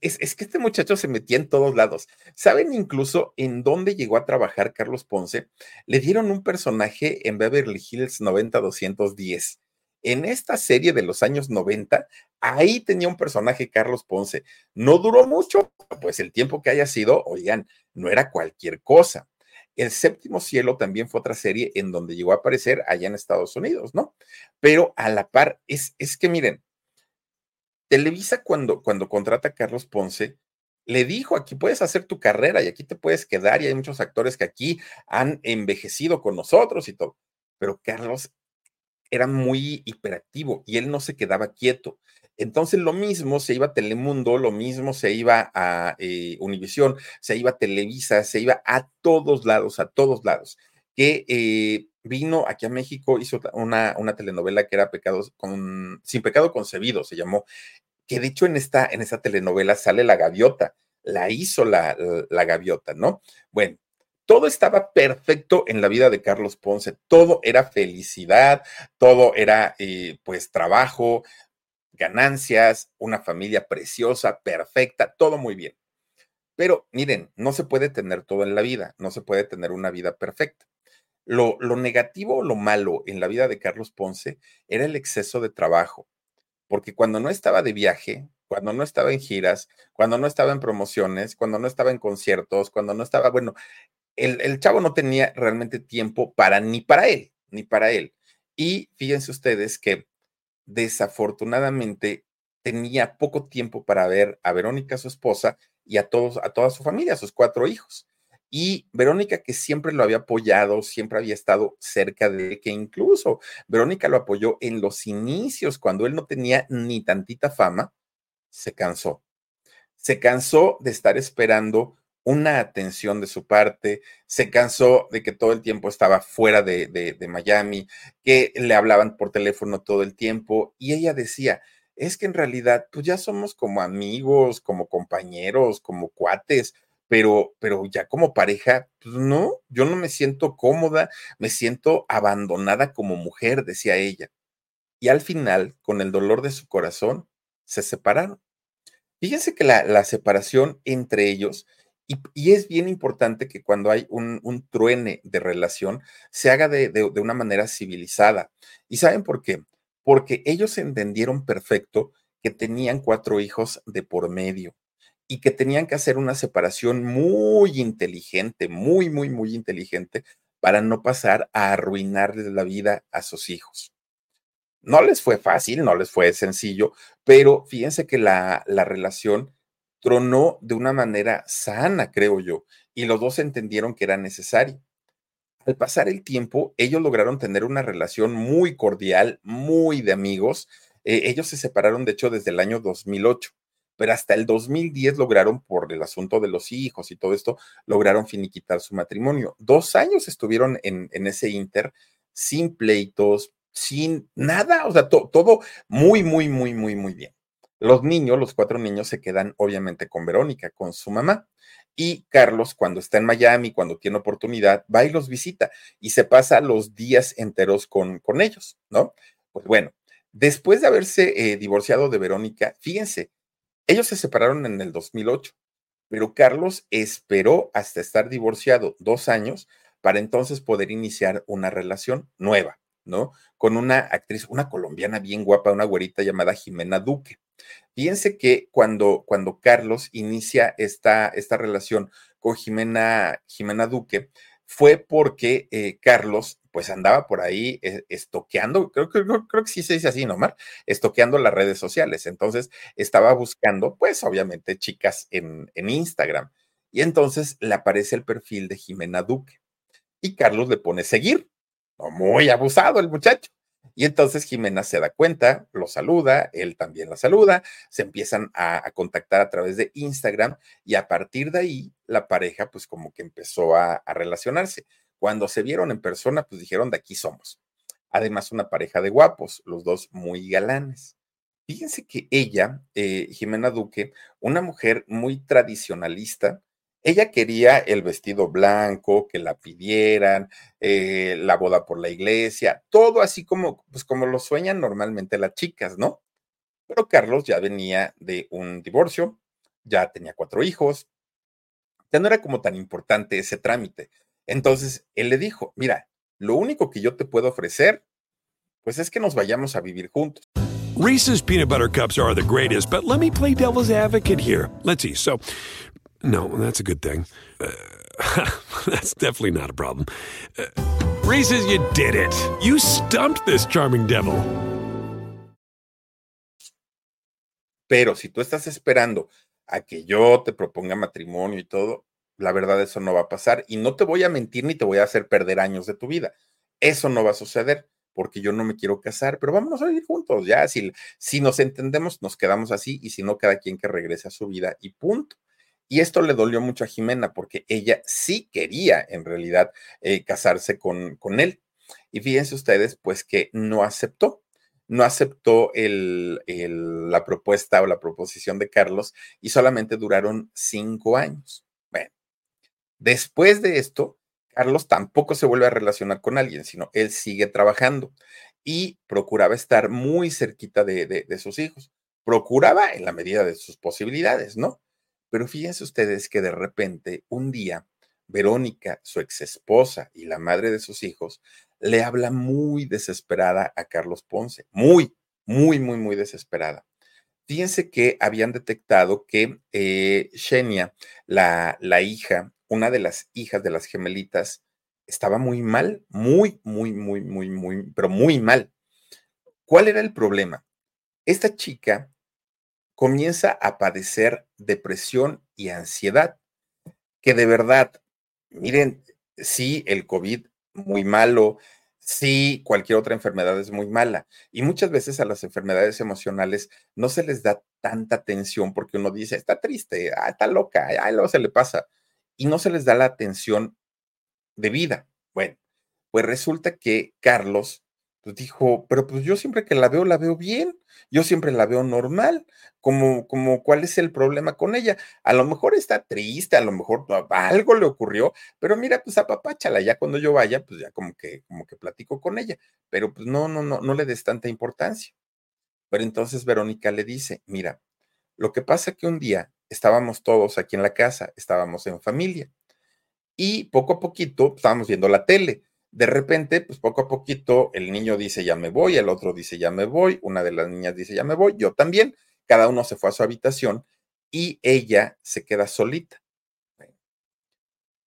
es, que este muchacho se metía en todos lados. ¿Saben incluso en dónde llegó a trabajar Carlos Ponce? Le dieron un personaje en Beverly Hills 90210. En esta serie de los años 90, ahí tenía un personaje Carlos Ponce. No duró mucho, pues el tiempo que haya sido, oigan, no era cualquier cosa. El séptimo cielo también fue otra serie en donde llegó a aparecer allá en Estados Unidos, ¿no? Pero a la par, es, es que miren, Televisa cuando, cuando contrata a Carlos Ponce, le dijo, aquí puedes hacer tu carrera y aquí te puedes quedar y hay muchos actores que aquí han envejecido con nosotros y todo. Pero Carlos era muy hiperactivo y él no se quedaba quieto. Entonces lo mismo se iba a Telemundo, lo mismo se iba a eh, Univisión, se iba a Televisa, se iba a todos lados, a todos lados. Que eh, vino aquí a México, hizo una, una telenovela que era Pecados con, Sin Pecado Concebido, se llamó, que de hecho en esta, en esta telenovela sale la gaviota, la hizo la, la, gaviota, ¿no? Bueno, todo estaba perfecto en la vida de Carlos Ponce, todo era felicidad, todo era eh, pues trabajo, ganancias, una familia preciosa, perfecta, todo muy bien. Pero miren, no se puede tener todo en la vida, no se puede tener una vida perfecta. Lo, lo negativo o lo malo en la vida de Carlos Ponce era el exceso de trabajo, porque cuando no estaba de viaje, cuando no estaba en giras, cuando no estaba en promociones, cuando no estaba en conciertos, cuando no estaba, bueno, el, el chavo no tenía realmente tiempo para ni para él, ni para él. Y fíjense ustedes que desafortunadamente tenía poco tiempo para ver a Verónica, su esposa, y a todos, a toda su familia, a sus cuatro hijos. Y Verónica, que siempre lo había apoyado, siempre había estado cerca de que incluso Verónica lo apoyó en los inicios, cuando él no tenía ni tantita fama, se cansó. Se cansó de estar esperando una atención de su parte, se cansó de que todo el tiempo estaba fuera de, de, Miami, que le hablaban por teléfono todo el tiempo y ella decía, es que en realidad pues ya somos como amigos, como compañeros, como cuates, pero, pero ya como pareja, pues no, yo no me siento cómoda, me siento abandonada como mujer, decía ella. Y al final, con el dolor de su corazón, se separaron. Fíjense que la, separación entre ellos, y, es bien importante que cuando hay un, truene de relación, se haga de, de una manera civilizada. ¿Y saben por qué? Porque ellos entendieron perfecto que tenían cuatro hijos de por medio y que tenían que hacer una separación muy inteligente, muy, muy, muy inteligente para no pasar a arruinarles la vida a sus hijos. No les fue fácil, no les fue sencillo, pero fíjense que la, la relación tronó de una manera sana, creo yo, y los dos entendieron que era necesario. Al pasar el tiempo, ellos lograron tener una relación muy cordial, muy de amigos. Eh, ellos se separaron, de hecho, desde el año 2008, pero hasta el 2010 lograron, por el asunto de los hijos y todo esto, lograron finiquitar su matrimonio. Dos años estuvieron en, en ese inter, sin pleitos, sin nada, o sea, todo muy, muy, muy, muy, muy bien. Los niños, los cuatro niños, se quedan obviamente con Verónica, con su mamá. Y Carlos, cuando está en Miami, cuando tiene oportunidad, va y los visita y se pasa los días enteros con, con ellos, ¿no? Pues bueno, después de haberse eh, divorciado de Verónica, fíjense, ellos se separaron en el 2008, pero Carlos esperó hasta estar divorciado dos años para entonces poder iniciar una relación nueva, ¿no? Con una actriz, una colombiana bien guapa, una güerita llamada Jimena Duque. Fíjense que cuando, cuando Carlos inicia esta, esta relación con Jimena, Jimena Duque, fue porque eh, Carlos pues andaba por ahí estoqueando, creo, creo, creo, que sí se dice así, ¿no, Mar? Estoqueando las redes sociales. Entonces estaba buscando, pues obviamente, chicas en, en Instagram. Y entonces le aparece el perfil de Jimena Duque. Y Carlos le pone seguir. Muy abusado el muchacho. Y entonces Jimena se da cuenta, lo saluda, él también la saluda, se empiezan a, contactar a través de Instagram y a partir de ahí la pareja pues como que empezó a, relacionarse. Cuando se vieron en persona pues dijeron de aquí somos. Además una pareja de guapos, los dos muy galanes. Fíjense que ella, eh, Jimena Duque, una mujer muy tradicionalista, ella quería el vestido blanco, que la pidieran, eh, la boda por la iglesia, todo así como, pues como lo sueñan normalmente las chicas, ¿no? Pero Carlos ya venía de un divorcio, ya tenía cuatro hijos, ya no era como tan importante ese trámite. Entonces, él le dijo, mira, lo único que yo te puedo ofrecer, pues es que nos vayamos a vivir juntos. Reese's peanut butter cups are the greatest, but let me play devil's advocate here. Let's see. So, No, that's a good thing. Uh, that's definitely not a problem. Uh, Reese's, you did it. You stumped this charming devil. Pero si tú estás esperando a que yo te proponga matrimonio y todo, la verdad eso no va a pasar. Y no te voy a mentir ni te voy a hacer perder años de tu vida. Eso no va a suceder porque yo no me quiero casar, pero vámonos a vivir juntos. Ya, si, si nos entendemos, nos quedamos así y si no, cada quien que regrese a su vida y punto. Y esto le dolió mucho a Jimena porque ella sí quería en realidad eh, casarse con, con él. Y fíjense ustedes, pues que no aceptó, no aceptó el, la propuesta o la proposición de Carlos y solamente duraron cinco años. Después de esto, Carlos tampoco se vuelve a relacionar con alguien, sino él sigue trabajando y procuraba estar muy cerquita de, sus hijos. Procuraba en la medida de sus posibilidades, ¿no? Pero fíjense ustedes que de repente, un día, Verónica, su ex esposa y la madre de sus hijos, le habla muy desesperada a Carlos Ponce, muy, muy, muy, muy desesperada. Fíjense que habían detectado que eh, Xenia, la, la hija, una de las hijas de las gemelitas, estaba muy mal, muy, muy, muy, muy, muy, pero muy mal. ¿Cuál era el problema? Esta chica comienza a padecer depresión y ansiedad, que de verdad, miren, sí, el COVID muy malo, sí, cualquier otra enfermedad es muy mala. Y muchas veces a las enfermedades emocionales no se les da tanta atención porque uno dice, está triste, ah, está loca, luego se le pasa. Y no se les da la atención de vida. Bueno, pues resulta que Carlos pues dijo, pero pues yo siempre que la veo, la veo bien, yo siempre la veo normal, como, como cuál es el problema con ella. A lo mejor está triste, a lo mejor algo le ocurrió, pero mira, pues apapáchala, ya cuando yo vaya, pues ya como que, como que platico con ella, pero pues no, no, no, no le des tanta importancia. Pero entonces Verónica le dice, mira, lo que pasa que un día estábamos todos aquí en la casa, estábamos en familia, y poco a poquito estábamos viendo la tele de repente, pues poco a poquito, el niño dice ya me voy, el otro dice ya me voy, una de las niñas dice ya me voy, yo también, cada uno se fue a su habitación y ella se queda solita.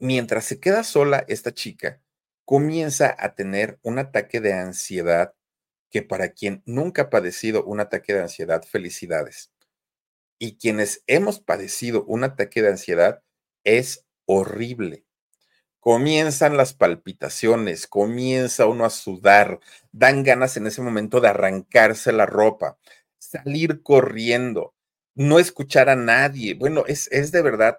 Mientras se queda sola, esta chica comienza a tener un ataque de ansiedad que para quien nunca ha padecido un ataque de ansiedad, felicidades. Y quienes hemos padecido un ataque de ansiedad, es horrible. Comienzan las palpitaciones, comienza uno a sudar, dan ganas en ese momento de arrancarse la ropa, salir corriendo, no escuchar a nadie. Bueno, es, es de verdad,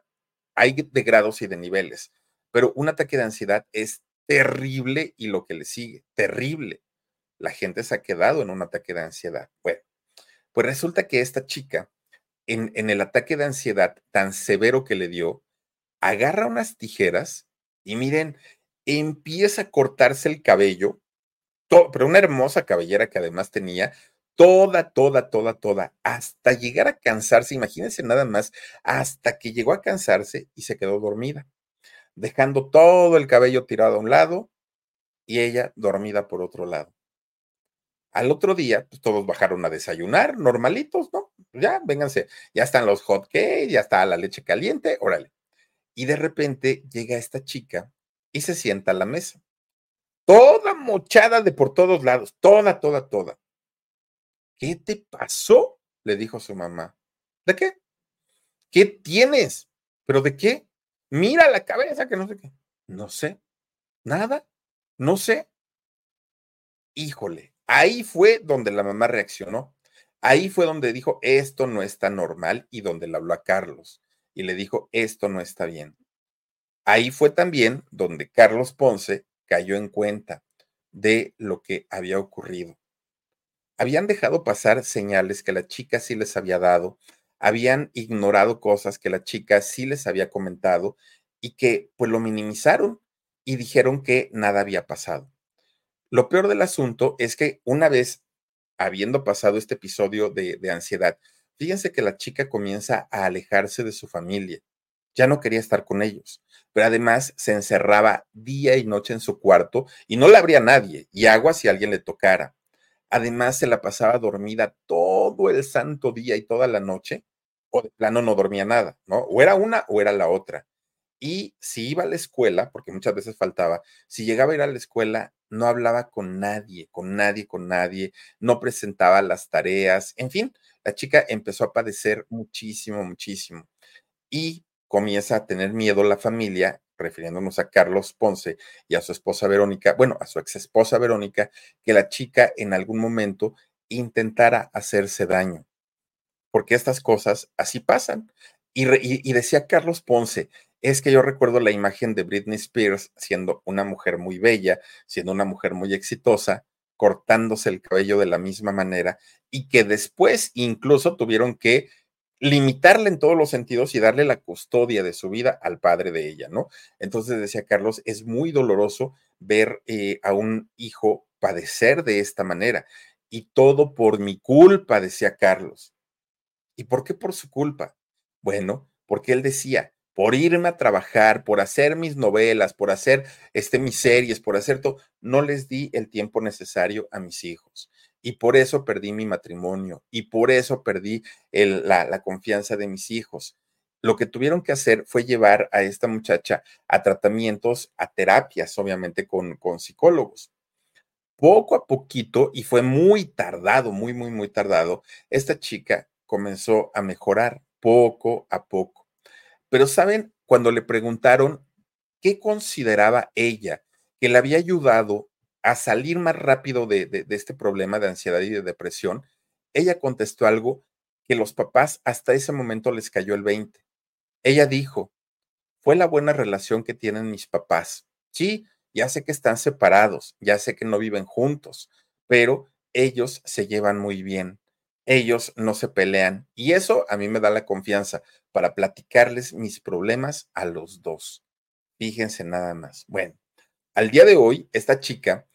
hay de grados y de niveles, pero un ataque de ansiedad es terrible y lo que le sigue, terrible. La gente se ha quedado en un ataque de ansiedad. Bueno, pues resulta que esta chica, en, el ataque de ansiedad tan severo que le dio, agarra unas tijeras y miren, empieza a cortarse el cabello, pero una hermosa cabellera que además tenía, toda, toda, toda, toda, hasta llegar a cansarse, imagínense nada más, hasta que llegó a cansarse y se quedó dormida, dejando todo el cabello tirado a un lado y ella dormida por otro lado. Al otro día, pues todos bajaron a desayunar, normalitos, ¿no? Ya, vénganse, ya están los hot cakes, ya está la leche caliente, órale. Y de repente llega esta chica y se sienta a la mesa. Toda mochada de por todos lados, toda, toda, toda. ¿Qué te pasó? le dijo su mamá. ¿De qué? ¿Qué tienes? ¿Pero de qué? Mira la cabeza, que no sé qué. No sé. Nada. No sé. Híjole, ahí fue donde la mamá reaccionó. Ahí fue donde dijo, esto no está normal y donde le habló a Carlos y le dijo, esto no está bien. Ahí fue también donde Carlos Ponce cayó en cuenta de lo que había ocurrido. Habían dejado pasar señales que la chica sí les había dado, habían ignorado cosas que la chica sí les había comentado y que pues lo minimizaron y dijeron que nada había pasado. Lo peor del asunto es que una vez habiendo pasado este episodio de, ansiedad, Fíjense que la chica comienza a alejarse de su familia. Ya no quería estar con ellos, pero además se encerraba día y noche en su cuarto y no le abría nadie y agua si alguien le tocara. Además se la pasaba dormida todo el santo día y toda la noche, o de plano no dormía nada, ¿no? O era una o era la otra. Y si iba a la escuela, porque muchas veces faltaba, si llegaba a ir a la escuela, no hablaba con nadie, con nadie, con nadie, no presentaba las tareas, en fin, la chica empezó a padecer muchísimo, muchísimo. Y comienza a tener miedo la familia, refiriéndonos a Carlos Ponce y a su esposa Verónica, bueno, a su ex esposa Verónica, que la chica en algún momento intentara hacerse daño. Porque estas cosas así pasan. Y, y, decía Carlos Ponce, es que yo recuerdo la imagen de Britney Spears siendo una mujer muy bella, siendo una mujer muy exitosa, cortándose el cabello de la misma manera y que después incluso tuvieron que limitarle en todos los sentidos y darle la custodia de su vida al padre de ella, ¿no? Entonces decía Carlos, es muy doloroso ver eh, a un hijo padecer de esta manera y todo por mi culpa, decía Carlos. ¿Y por qué por su culpa? Bueno, porque él decía, por irme a trabajar, por hacer mis novelas, por hacer este, mis series, por hacer todo, no les di el tiempo necesario a mis hijos. Y por eso perdí mi matrimonio y por eso perdí la, confianza de mis hijos. Lo que tuvieron que hacer fue llevar a esta muchacha a tratamientos, a terapias, obviamente con, con psicólogos poco a poquito, y fue muy tardado, muy, muy, muy tardado, esta chica comenzó a mejorar poco a poco. Pero, ¿saben? Cuando le preguntaron qué consideraba ella que le había ayudado a salir más rápido de, este problema de ansiedad y de depresión, ella contestó algo que los papás hasta ese momento les cayó el 20. Ella dijo, fue la buena relación que tienen mis papás. Sí, ya sé que están separados, ya sé que no viven juntos, pero ellos se llevan muy bien ellos no se pelean. Y eso a mí me da la confianza para platicarles mis problemas a los dos. Fíjense nada más. Bueno, al día de hoy, esta chica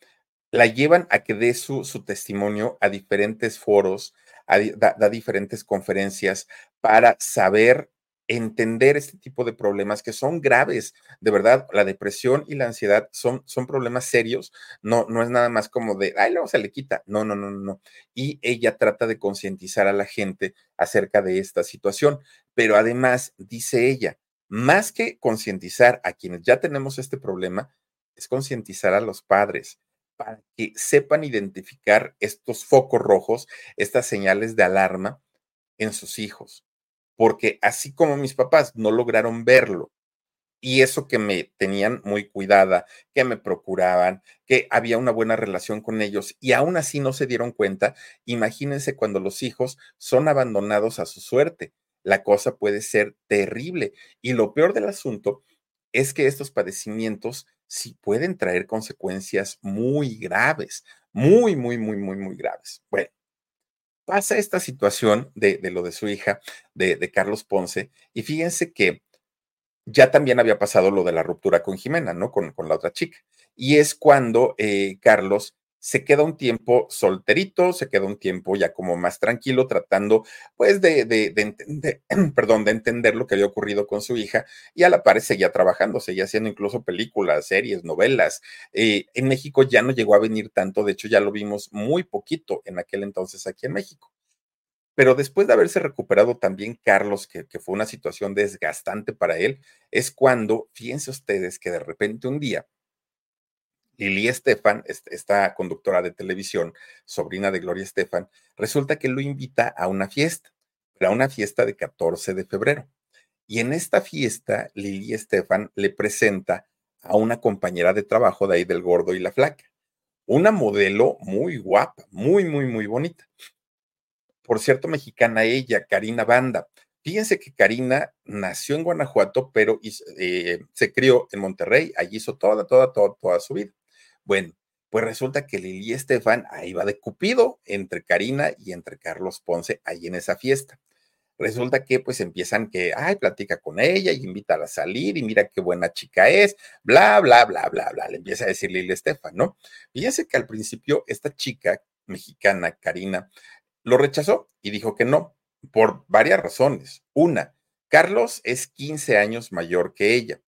la llevan a que dé su, testimonio a diferentes foros, a, da, diferentes conferencias para saber entender este tipo de problemas que son graves. De verdad, la depresión y la ansiedad son, son problemas serios. No, no es nada más como de, ay, luego se le quita. No, no, no, no. Y ella trata de concientizar a la gente acerca de esta situación. Pero además, dice ella, más que concientizar a quienes ya tenemos este problema, es concientizar a los padres para que sepan identificar estos focos rojos, estas señales de alarma en sus hijos porque así como mis papás no lograron verlo, y eso que me tenían muy cuidada, que me procuraban, que había una buena relación con ellos y aún así no se dieron cuenta, imagínense cuando los hijos son abandonados a su suerte. La cosa puede ser terrible. Y lo peor del asunto es que estos padecimientos sí pueden traer consecuencias muy graves, muy, muy, muy, muy, muy graves. Bueno, pasa esta situación de, lo de su hija, de, Carlos Ponce, y fíjense que ya también había pasado lo de la ruptura con Jimena, ¿no? Con, con la otra chica. Y es cuando eh, Carlos se queda un tiempo solterito, se queda un tiempo ya como más tranquilo, tratando pues de, de, entender, perdón, de entender lo que había ocurrido con su hija y a la par seguía trabajando, seguía haciendo incluso películas, series, novelas. Eh, en México ya no llegó a venir tanto, de hecho ya lo vimos muy poquito en aquel entonces aquí en México. Pero después de haberse recuperado también Carlos, que, que fue una situación desgastante para él, es cuando, fíjense ustedes que de repente un día, Lili Estefan, esta conductora de televisión, sobrina de Gloria Estefan, resulta que lo invita a una fiesta, a una fiesta de 14 de febrero. Y en esta fiesta, Lili Estefan le presenta a una compañera de trabajo de ahí del gordo y la flaca, una modelo muy guapa, muy, muy, muy bonita. Por cierto, mexicana ella, Karina Banda. Fíjense que Karina nació en Guanajuato, pero eh, se crió en Monterrey, allí hizo toda, toda, toda, toda su vida. Bueno, pues resulta que Lili Estefan ahí va de Cupido entre Karina y entre Carlos Ponce ahí en esa fiesta. Resulta que pues empiezan que, ay, platica con ella y invita a salir y mira qué buena chica es, bla, bla, bla, bla, bla, le empieza a decir Lili Estefan, ¿no? Fíjense que al principio esta chica mexicana, Karina, lo rechazó y dijo que no, por varias razones. Una, Carlos es 15 años mayor que ella.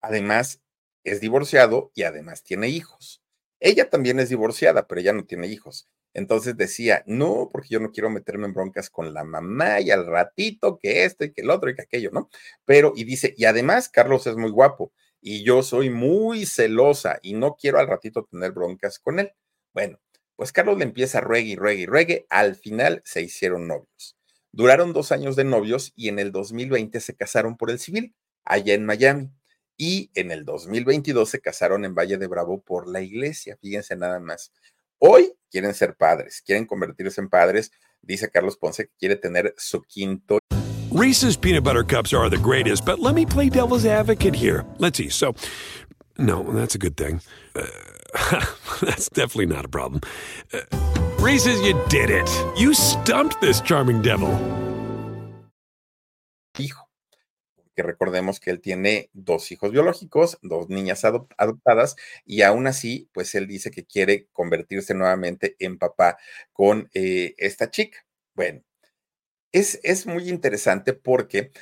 Además, es divorciado y además tiene hijos. Ella también es divorciada, pero ella no tiene hijos. Entonces decía, no, porque yo no quiero meterme en broncas con la mamá y al ratito que esto y que el otro y que aquello, ¿no? Pero, y dice, y además Carlos es muy guapo y yo soy muy celosa y no quiero al ratito tener broncas con él. Bueno, pues Carlos le empieza a ruegue y ruegue y ruegue. Al final se hicieron novios. Duraron dos años de novios y en el 2020 se casaron por el civil, allá en Miami y en el 2022 se casaron en Valle de Bravo por la iglesia, fíjense nada más. Hoy quieren ser padres, quieren convertirse en padres, dice Carlos Ponce que quiere tener su quinto. Reese's peanut butter cups are the greatest, but let me play devil's advocate here. Let's see. So, no, that's a good thing. Uh, that's definitely not a problem. Uh, Reese's, you did it. You stumped this charming devil. Que recordemos que él tiene dos hijos biológicos, dos niñas adoptadas, y aún así, pues él dice que quiere convertirse nuevamente en papá con eh, esta chica. Bueno, es, es muy interesante porque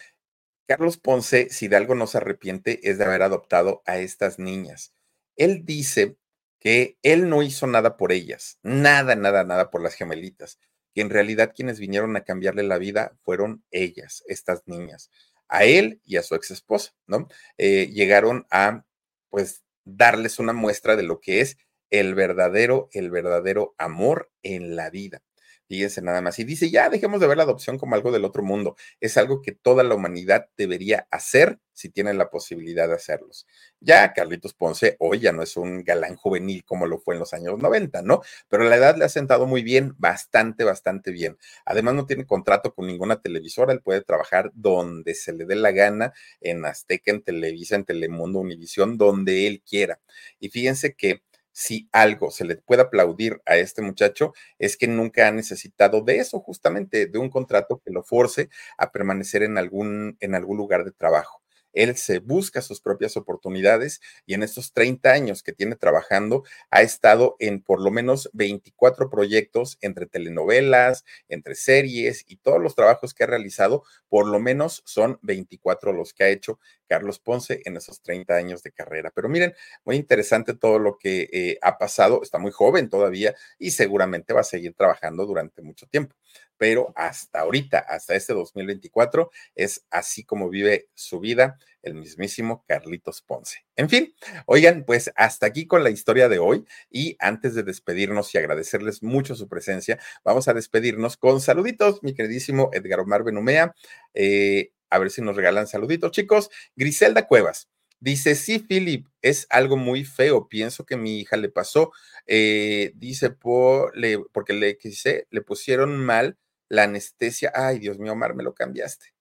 Carlos Ponce, si de algo no se arrepiente, es de haber adoptado a estas niñas. Él dice que él no hizo nada por ellas, nada, nada, nada por las gemelitas, que en realidad quienes vinieron a cambiarle la vida fueron ellas, estas niñas a él y a su ex esposa, ¿no? Eh, llegaron a, pues, darles una muestra de lo que es el verdadero, el verdadero amor en la vida. Fíjense nada más. Y dice, ya dejemos de ver la adopción como algo del otro mundo. Es algo que toda la humanidad debería hacer si tiene la posibilidad de hacerlos. Ya Carlitos Ponce hoy ya no es un galán juvenil como lo fue en los años 90, ¿no? Pero la edad le ha sentado muy bien, bastante, bastante bien. Además no tiene contrato con ninguna televisora, él puede trabajar donde se le dé la gana, en Azteca, en Televisa, en Telemundo, Univisión, donde él quiera. Y fíjense que si algo se le puede aplaudir a este muchacho es que nunca ha necesitado de eso, justamente de un contrato que lo force a permanecer en algún, en algún lugar de trabajo. él se busca sus propias oportunidades y en estos 30 años que tiene trabajando ha estado en por lo menos 24 proyectos entre telenovelas, entre series y todos los trabajos que ha realizado, por lo menos son 24 los que ha hecho Carlos Ponce en esos 30 años de carrera. Pero miren, muy interesante todo lo que eh, ha pasado, está muy joven todavía y seguramente va a seguir trabajando durante mucho tiempo pero hasta ahorita, hasta este 2024, es así como vive su vida el mismísimo Carlitos Ponce. En fin, oigan, pues hasta aquí con la historia de hoy y antes de despedirnos y agradecerles mucho su presencia, vamos a despedirnos con saluditos, mi queridísimo Edgar Omar Benumea. Eh, a ver si nos regalan saluditos, chicos. Griselda Cuevas. Dice, sí, Philip, es algo muy feo. Pienso que mi hija le pasó. Eh, dice, por, le, porque le, quise, le pusieron mal la anestesia. Ay, Dios mío, Omar, me lo cambiaste.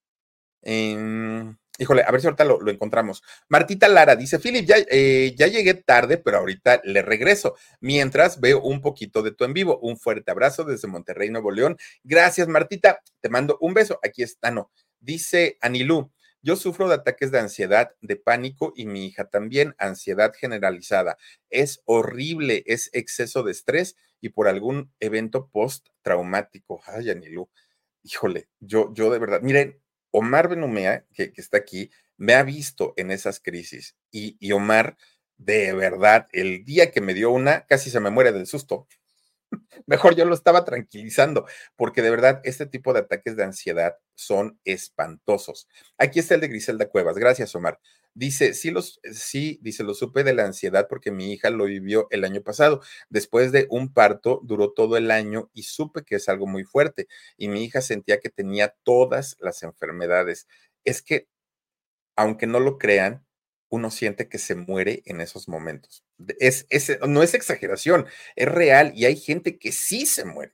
Em, híjole, a ver si ahorita lo, encontramos. Martita Lara dice, Philip, ya, eh, ya llegué tarde, pero ahorita le regreso. Mientras veo un poquito de tu en vivo. Un fuerte abrazo desde Monterrey, Nuevo León. Gracias, Martita. Te mando un beso. Aquí está, no. Dice Anilú, yo sufro de ataques de ansiedad, de pánico y mi hija también, ansiedad generalizada. Es horrible, es exceso de estrés y por algún evento post-traumático. Ay, Anilú, híjole, yo, yo de verdad, miren, Omar Benumea, que, que está aquí, me ha visto en esas crisis y, y Omar, de verdad, el día que me dio una, casi se me muere del susto. Mejor yo lo estaba tranquilizando, porque de verdad este tipo de ataques de ansiedad son espantosos. Aquí está el de Griselda Cuevas. Gracias, Omar. Dice, sí, los, sí, dice, lo supe de la ansiedad porque mi hija lo vivió el año pasado. Después de un parto, duró todo el año y supe que es algo muy fuerte. Y mi hija sentía que tenía todas las enfermedades. Es que, aunque no lo crean, uno siente que se muere en esos momentos. Es, no es exageración, es real y hay gente que sí se muere.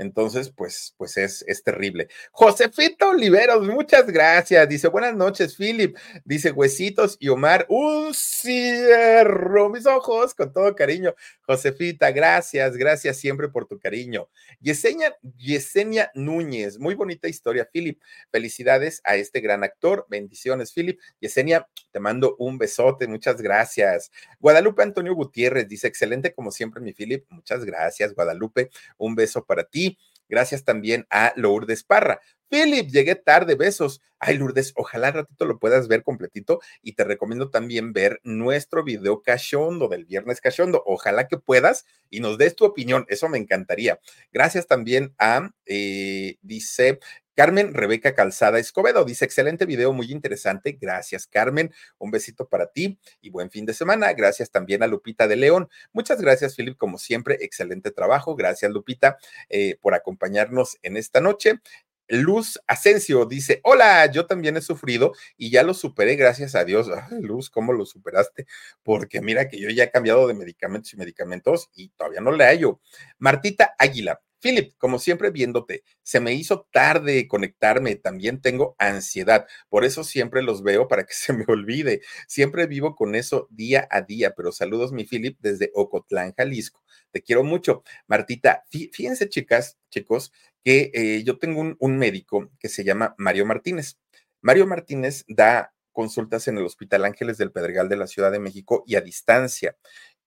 Entonces, pues, pues es, es terrible. Josefito Oliveros, muchas gracias. Dice, buenas noches, Philip. Dice, huesitos y Omar, un cierro mis ojos con todo cariño. Josefita, gracias, gracias siempre por tu cariño. Yesenia, Yesenia Núñez, muy bonita historia, Philip. Felicidades a este gran actor. Bendiciones, Philip. Yesenia, te mando un besote, muchas gracias. Guadalupe Antonio Gutiérrez dice, excelente como siempre, mi Philip. Muchas gracias, Guadalupe. Un beso para ti. Gracias también a Lourdes Parra. Philip, llegué tarde, besos. Ay, Lourdes, ojalá ratito lo puedas ver completito y te recomiendo también ver nuestro video cachondo del viernes cachondo. Ojalá que puedas y nos des tu opinión, eso me encantaría. Gracias también a, eh, dice Carmen Rebeca Calzada Escobedo dice, excelente video, muy interesante. Gracias, Carmen. Un besito para ti y buen fin de semana. Gracias también a Lupita de León. Muchas gracias, Philip, como siempre. Excelente trabajo. Gracias, Lupita, eh, por acompañarnos en esta noche. Luz Asensio dice, hola, yo también he sufrido y ya lo superé, gracias a Dios. Luz, ¿cómo lo superaste? Porque mira que yo ya he cambiado de medicamentos y medicamentos y todavía no le hallo. Martita Águila, Philip, como siempre viéndote, se me hizo tarde conectarme, también tengo ansiedad, por eso siempre los veo para que se me olvide. Siempre vivo con eso día a día, pero saludos mi Philip desde Ocotlán, Jalisco. Te quiero mucho. Martita, fíjense chicas, chicos, que eh, yo tengo un, un médico que se llama Mario Martínez. Mario Martínez da consultas en el Hospital Ángeles del Pedregal de la Ciudad de México y a distancia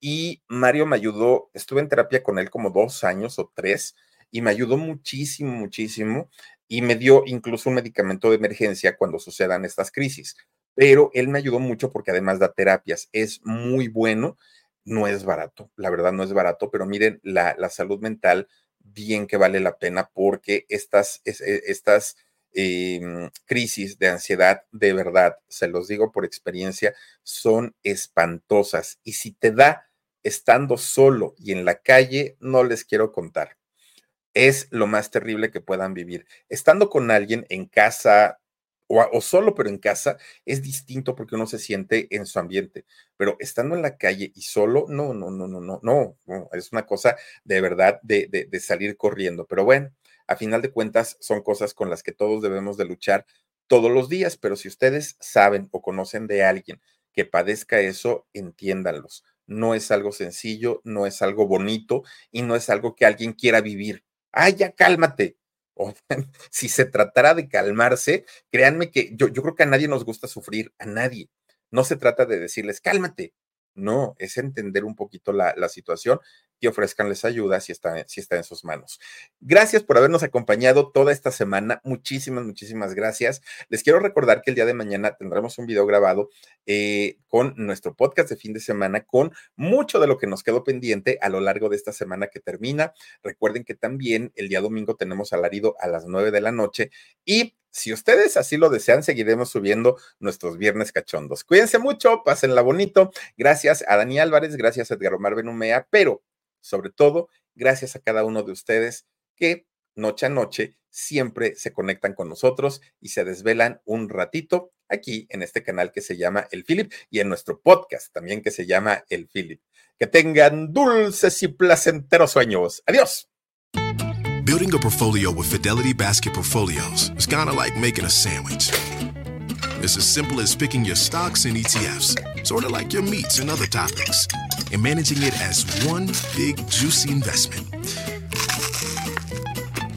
y Mario me ayudó, estuve en terapia con él como dos años o tres y me ayudó muchísimo, muchísimo y me dio incluso un medicamento de emergencia cuando sucedan estas crisis. Pero él me ayudó mucho porque además da terapias, es muy bueno, no es barato, la verdad no es barato, pero miren, la, la salud mental bien que vale la pena porque estas, e, estas em, crisis de ansiedad, de verdad, se los digo por experiencia, son espantosas. Y si te da estando solo y en la calle, no les quiero contar. Es lo más terrible que puedan vivir. Estando con alguien en casa o, solo, pero en casa, es distinto porque uno se siente en su ambiente. Pero estando en la calle y solo, no, no, no, no, no, no. no es una cosa de verdad de, salir corriendo. Pero bueno, a final de cuentas, son cosas con las que todos debemos de luchar todos los días. Pero si ustedes saben o conocen de alguien que padezca eso, entiéndanlos no es algo sencillo, no es algo bonito y no es algo que alguien quiera vivir. Ay, ya cálmate. si se tratara de calmarse, créanme que yo, yo creo que a nadie nos gusta sufrir, a nadie. No se trata de decirles, cálmate. No, es entender un poquito la, la situación y ofrezcanles ayuda si está, si está en sus manos. Gracias por habernos acompañado toda esta semana. Muchísimas, muchísimas gracias. Les quiero recordar que el día de mañana tendremos un video grabado eh, con nuestro podcast de fin de semana, con mucho de lo que nos quedó pendiente a lo largo de esta semana que termina. Recuerden que también el día domingo tenemos alarido a las nueve de la noche y si ustedes así lo desean, seguiremos subiendo nuestros viernes cachondos. Cuídense mucho, pásenla bonito. Gracias a Dani Álvarez, gracias a Edgar Omar Benumea, pero sobre todo gracias a cada uno de ustedes que noche a noche siempre se conectan con nosotros y se desvelan un ratito aquí en este canal que se llama El Philip y en nuestro podcast también que se llama El Philip. Que tengan dulces y placenteros sueños. Adiós. Building a portfolio with Fidelity Basket Portfolios is kind of like making a sandwich. It's as simple as picking your stocks and ETFs, sort of like your meats and other topics, and managing it as one big juicy investment.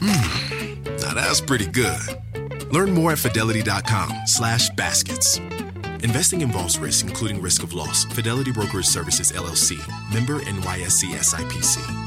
Mmm, now that's pretty good. Learn more at fidelity.com slash baskets. Investing involves risk, including risk of loss. Fidelity Brokerage Services, LLC. Member NYSE SIPC.